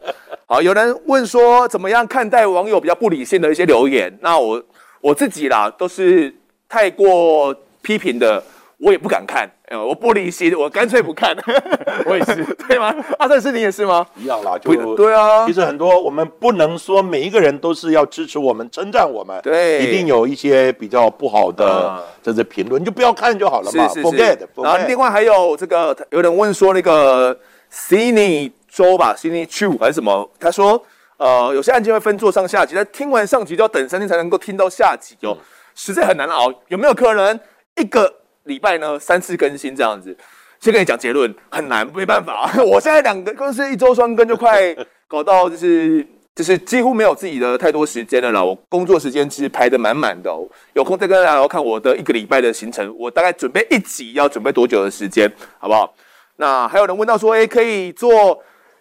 好，有人问说怎么样看待网友比较不理性的一些留言？那我我自己啦，都是太过批评的，我也不敢看。呃，我玻璃心，我干脆不看。我也是，对吗？阿胜师，你也是吗？一样啦，就对啊。其实很多我们不能说每一个人都是要支持我们、称赞我们，对，一定有一些比较不好的这些评论，你就不要看就好了嘛。是是是。Forget, forget. 然后另外还有这个，有人问说那个 Cindy 周吧，Cindy Chu 还是什么？他说，呃，有些案件会分做上下集，但听完上集就要等三天才能够听到下集哦，实在很难熬。有没有可能一个？礼拜呢三次更新这样子，先跟你讲结论，很难，没办法。我现在两个公司一周双更就快搞到就是就是几乎没有自己的太多时间了啦。我工作时间其实排得满满的哦，有空再跟大家聊看我的一个礼拜的行程。我大概准备一集要准备多久的时间，好不好？那还有人问到说，哎，可以做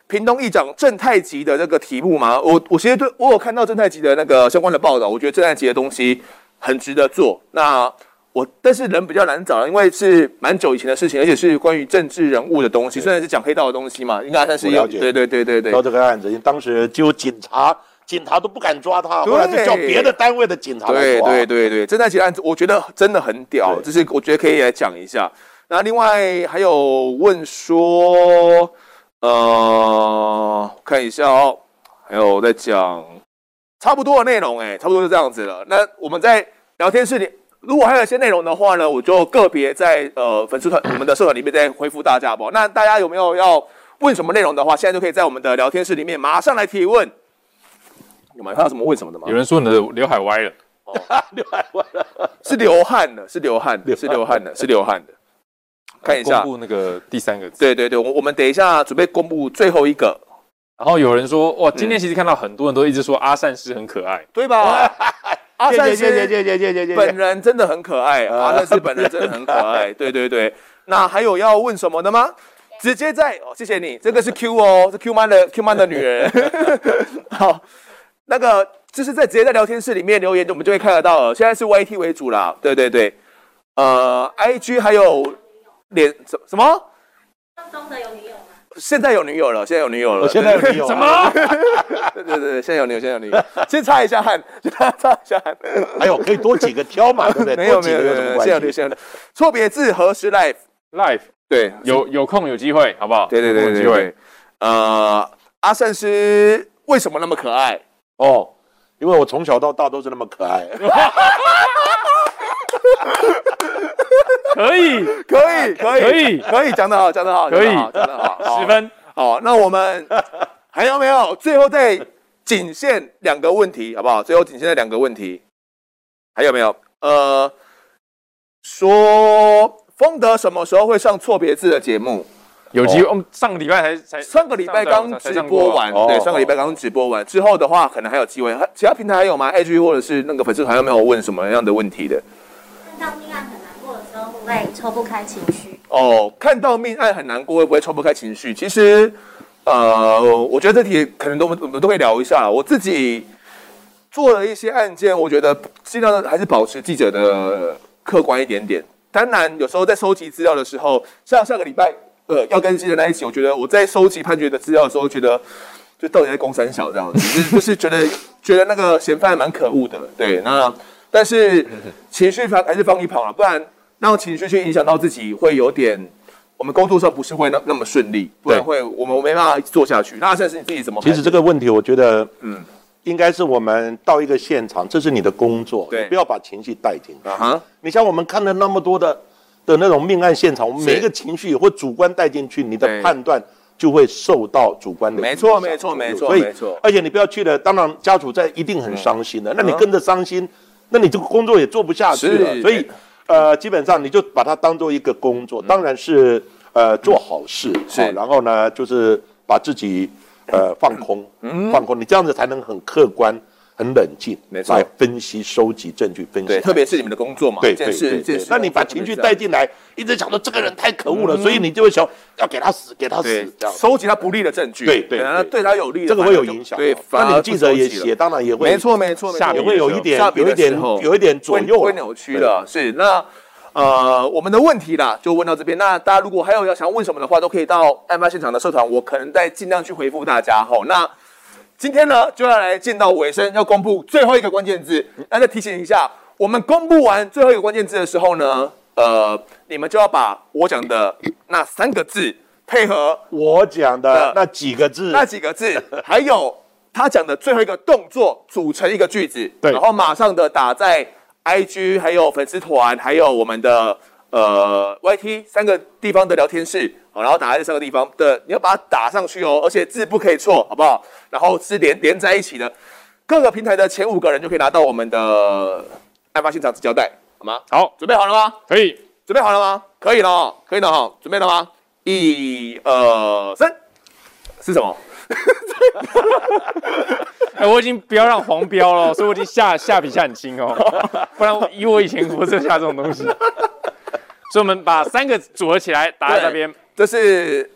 屏东议长正太级的那个题目吗？我我其实对我有看到正太级的那个相关的报道，我觉得正太级的东西很值得做。那我但是人比较难找，因为是蛮久以前的事情，而且是关于政治人物的东西，虽然是讲黑道的东西嘛，应该算是了解。对对对对对。到这个案子，因为当时就警察，警察都不敢抓他，后来就叫别的单位的警察来抓。对对对对，这那起案子，我觉得真的很屌，就是我觉得可以来讲一下。那另外还有问说，呃，看一下哦，还有在讲差不多的内容，哎，差不多就这样子了。那我们在聊天室里。如果还有一些内容的话呢，我就个别在呃粉丝团、我们的社团里面再回复大家，好不？那大家有没有要问什么内容的话，现在就可以在我们的聊天室里面马上来提问。有没有看到什么问什么的吗？有人说你的刘海歪了，刘海歪了，是流汗的，是流汗的，是流汗的，是流汗的。看一下，公布那个第三个字。对对对，我我们等一下准备公布最后一个。然后有人说，哇，今天其实看到很多人都一直说阿善是很可爱，对吧？阿善师本人真的很可爱，阿善师本人真的很可爱，对对对。那还有要问什么的吗？直接在哦，谢谢你，这个是 Q 哦，是 Q man 的 Q man 的女人。好，那个就是在直接在聊天室里面留言，我们就会看得到了。现在是 YT 为主啦，对对对。呃，IG 还有脸什什么？中的有女友。现在有女友了，现在有女友了。现在有女友？什么？对对对，现在有女友，现在有女友。先擦一下汗，先擦一下汗。还有可以多几个挑嘛，对不对？没有没有没有，现在有女友，现在错别字何时 life live？对，有有空有机会，好不好？对对对对，有机会。呃，阿善师为什么那么可爱？哦，因为我从小到大都是那么可爱。可以，可以，可以，可以，可以，讲得好，讲得好，可以，讲得好，十分。好，那我们还有没有？最后再仅限两个问题，好不好？最后仅限的两个问题，还有没有？呃，说丰德什么时候会上错别字的节目？有机会，我们上个礼拜才才上个礼拜刚直播完，对，上个礼拜刚直播完之后的话，可能还有机会。其他平台还有吗？IG 或者是那个粉丝团有没有问什么样的问题的？会抽不开情绪？哦，看到命案很难过，会不会抽不开情绪？其实，呃，我觉得这题可能都我们都可以聊一下。我自己做了一些案件，我觉得尽量还是保持记者的客观一点点。当然，有时候在收集资料的时候，像上个礼拜，呃，要跟记者在一起，我觉得我在收集判决的资料的时候，觉得就到底在攻三小这样子，就是 觉得觉得那个嫌犯蛮可恶的。对，那。但是情绪放还是放一旁了，不然让情绪去影响到自己，会有点我们工作上不是会那那么顺利，不然会我们没办法做下去。那现在是你自己怎么？其实这个问题，我觉得，嗯，应该是我们到一个现场，这是你的工作，对，不要把情绪带进。啊哈，你像我们看了那么多的的那种命案现场，我们每一个情绪也会主观带进去，你的判断就会受到主观的。没错，没错，没错，所以没错。而且你不要去了，当然家属在一定很伤心的，那你跟着伤心。那你这个工作也做不下去了，所以，呃，基本上你就把它当做一个工作，当然是呃做好事，是，然后呢，就是把自己呃放空，放空，你这样子才能很客观。很冷静，来分析、收集证据、分析。对，特别是你们的工作嘛，对对对。那你把情绪带进来，一直想说这个人太可恶了，所以你就会想要给他死，给他死，这样。收集他不利的证据，对对，对他有利，这个会有影响。对，那你记者也写，当然也会，没错没错，也会有一点，有一点，有一点左右，会扭曲的。是那呃，我们的问题啦，就问到这边。那大家如果还有要想问什么的话，都可以到案发现场的社团，我可能再尽量去回复大家吼。那。今天呢，就要来见到尾声，要公布最后一个关键字。那再提醒一下，我们公布完最后一个关键字的时候呢，呃，你们就要把我讲的那三个字配合我讲的那几个字，那几个字，还有他讲的最后一个动作组成一个句子，对，然后马上的打在 IG，还有粉丝团，还有我们的呃 YT 三个地方的聊天室。然后打在这三个地方的，你要把它打上去哦，而且字不可以错，好不好？然后是连连在一起的，各个平台的前五个人就可以拿到我们的案发现场纸胶带，好吗？好，准备好了吗？可以，准备好了吗？可以了，可以了哈，准备了吗？一、二、三，是什么？哎，我已经不要让黄标了，所以我已经下下笔下很轻哦，不然以我以前不是下这种东西。所以我们把三个组合起来打在这边。这是，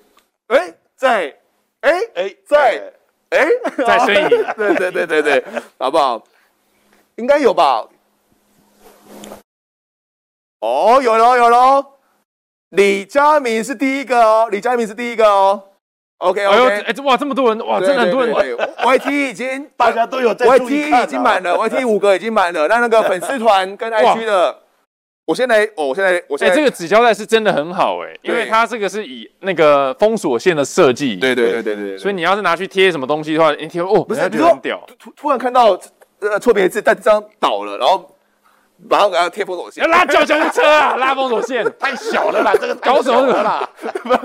哎，在，哎，哎，在，哎，在声音，对对对对对，好不好？应该有吧？哦，有喽有喽，李佳明是第一个哦，李佳明是第一个哦。OK OK，哎，哇，这么多人，哇，真的很多人。YT 已经 大家都有在，YT 已经满了，YT 五个已经满了，那那个粉丝团跟 IG 的。我先来，哦，我现在，我现在，哎，这个纸胶带是真的很好，哎，因为它这个是以那个封锁线的设计，对对对对对，所以你要是拿去贴什么东西的话，一贴哦，不是，你说屌，突突然看到呃错别字，但这张倒了，然后。马上给他贴封锁线，要拉救救护车啊！拉封锁线 太小了啦，这个 搞什么啦？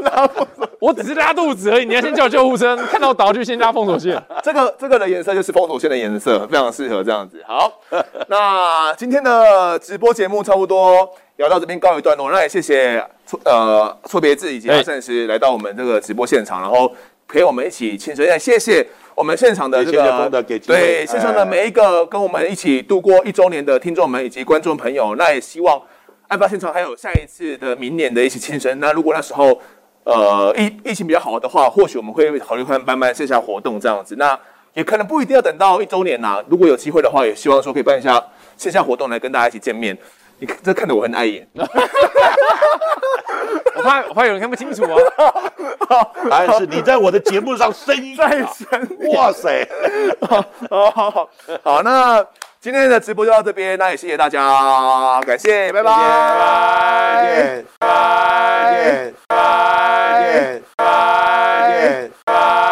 拉封锁，我只是拉肚子而已。你要先叫救护车，看到倒就先拉封锁线。这个这个的颜色就是封锁线的颜色，非常适合这样子。好，那今天的直播节目差不多聊到这边告一段落。那也谢谢错呃错别字以及阿善师来到我们这个直播现场，然后陪我们一起庆生。也谢谢。我们现场的这个对现场的每一个跟我们一起度过一周年的听众们以及观众朋友，那也希望案发现场还有下一次的明年的一起庆生。那如果那时候呃疫疫情比较好的话，或许我们会考虑看办办线下活动这样子。那也可能不一定要等到一周年呐、啊，如果有机会的话，也希望说可以办一下线下活动来跟大家一起见面。你这看得我很碍眼，我怕我怕有人看不清楚啊。答 案是你在我的节目上声音再声，哇塞！好好好，好，那今天的直播就到这边，那也谢谢大家，感谢，拜拜，拜拜，拜拜，拜拜。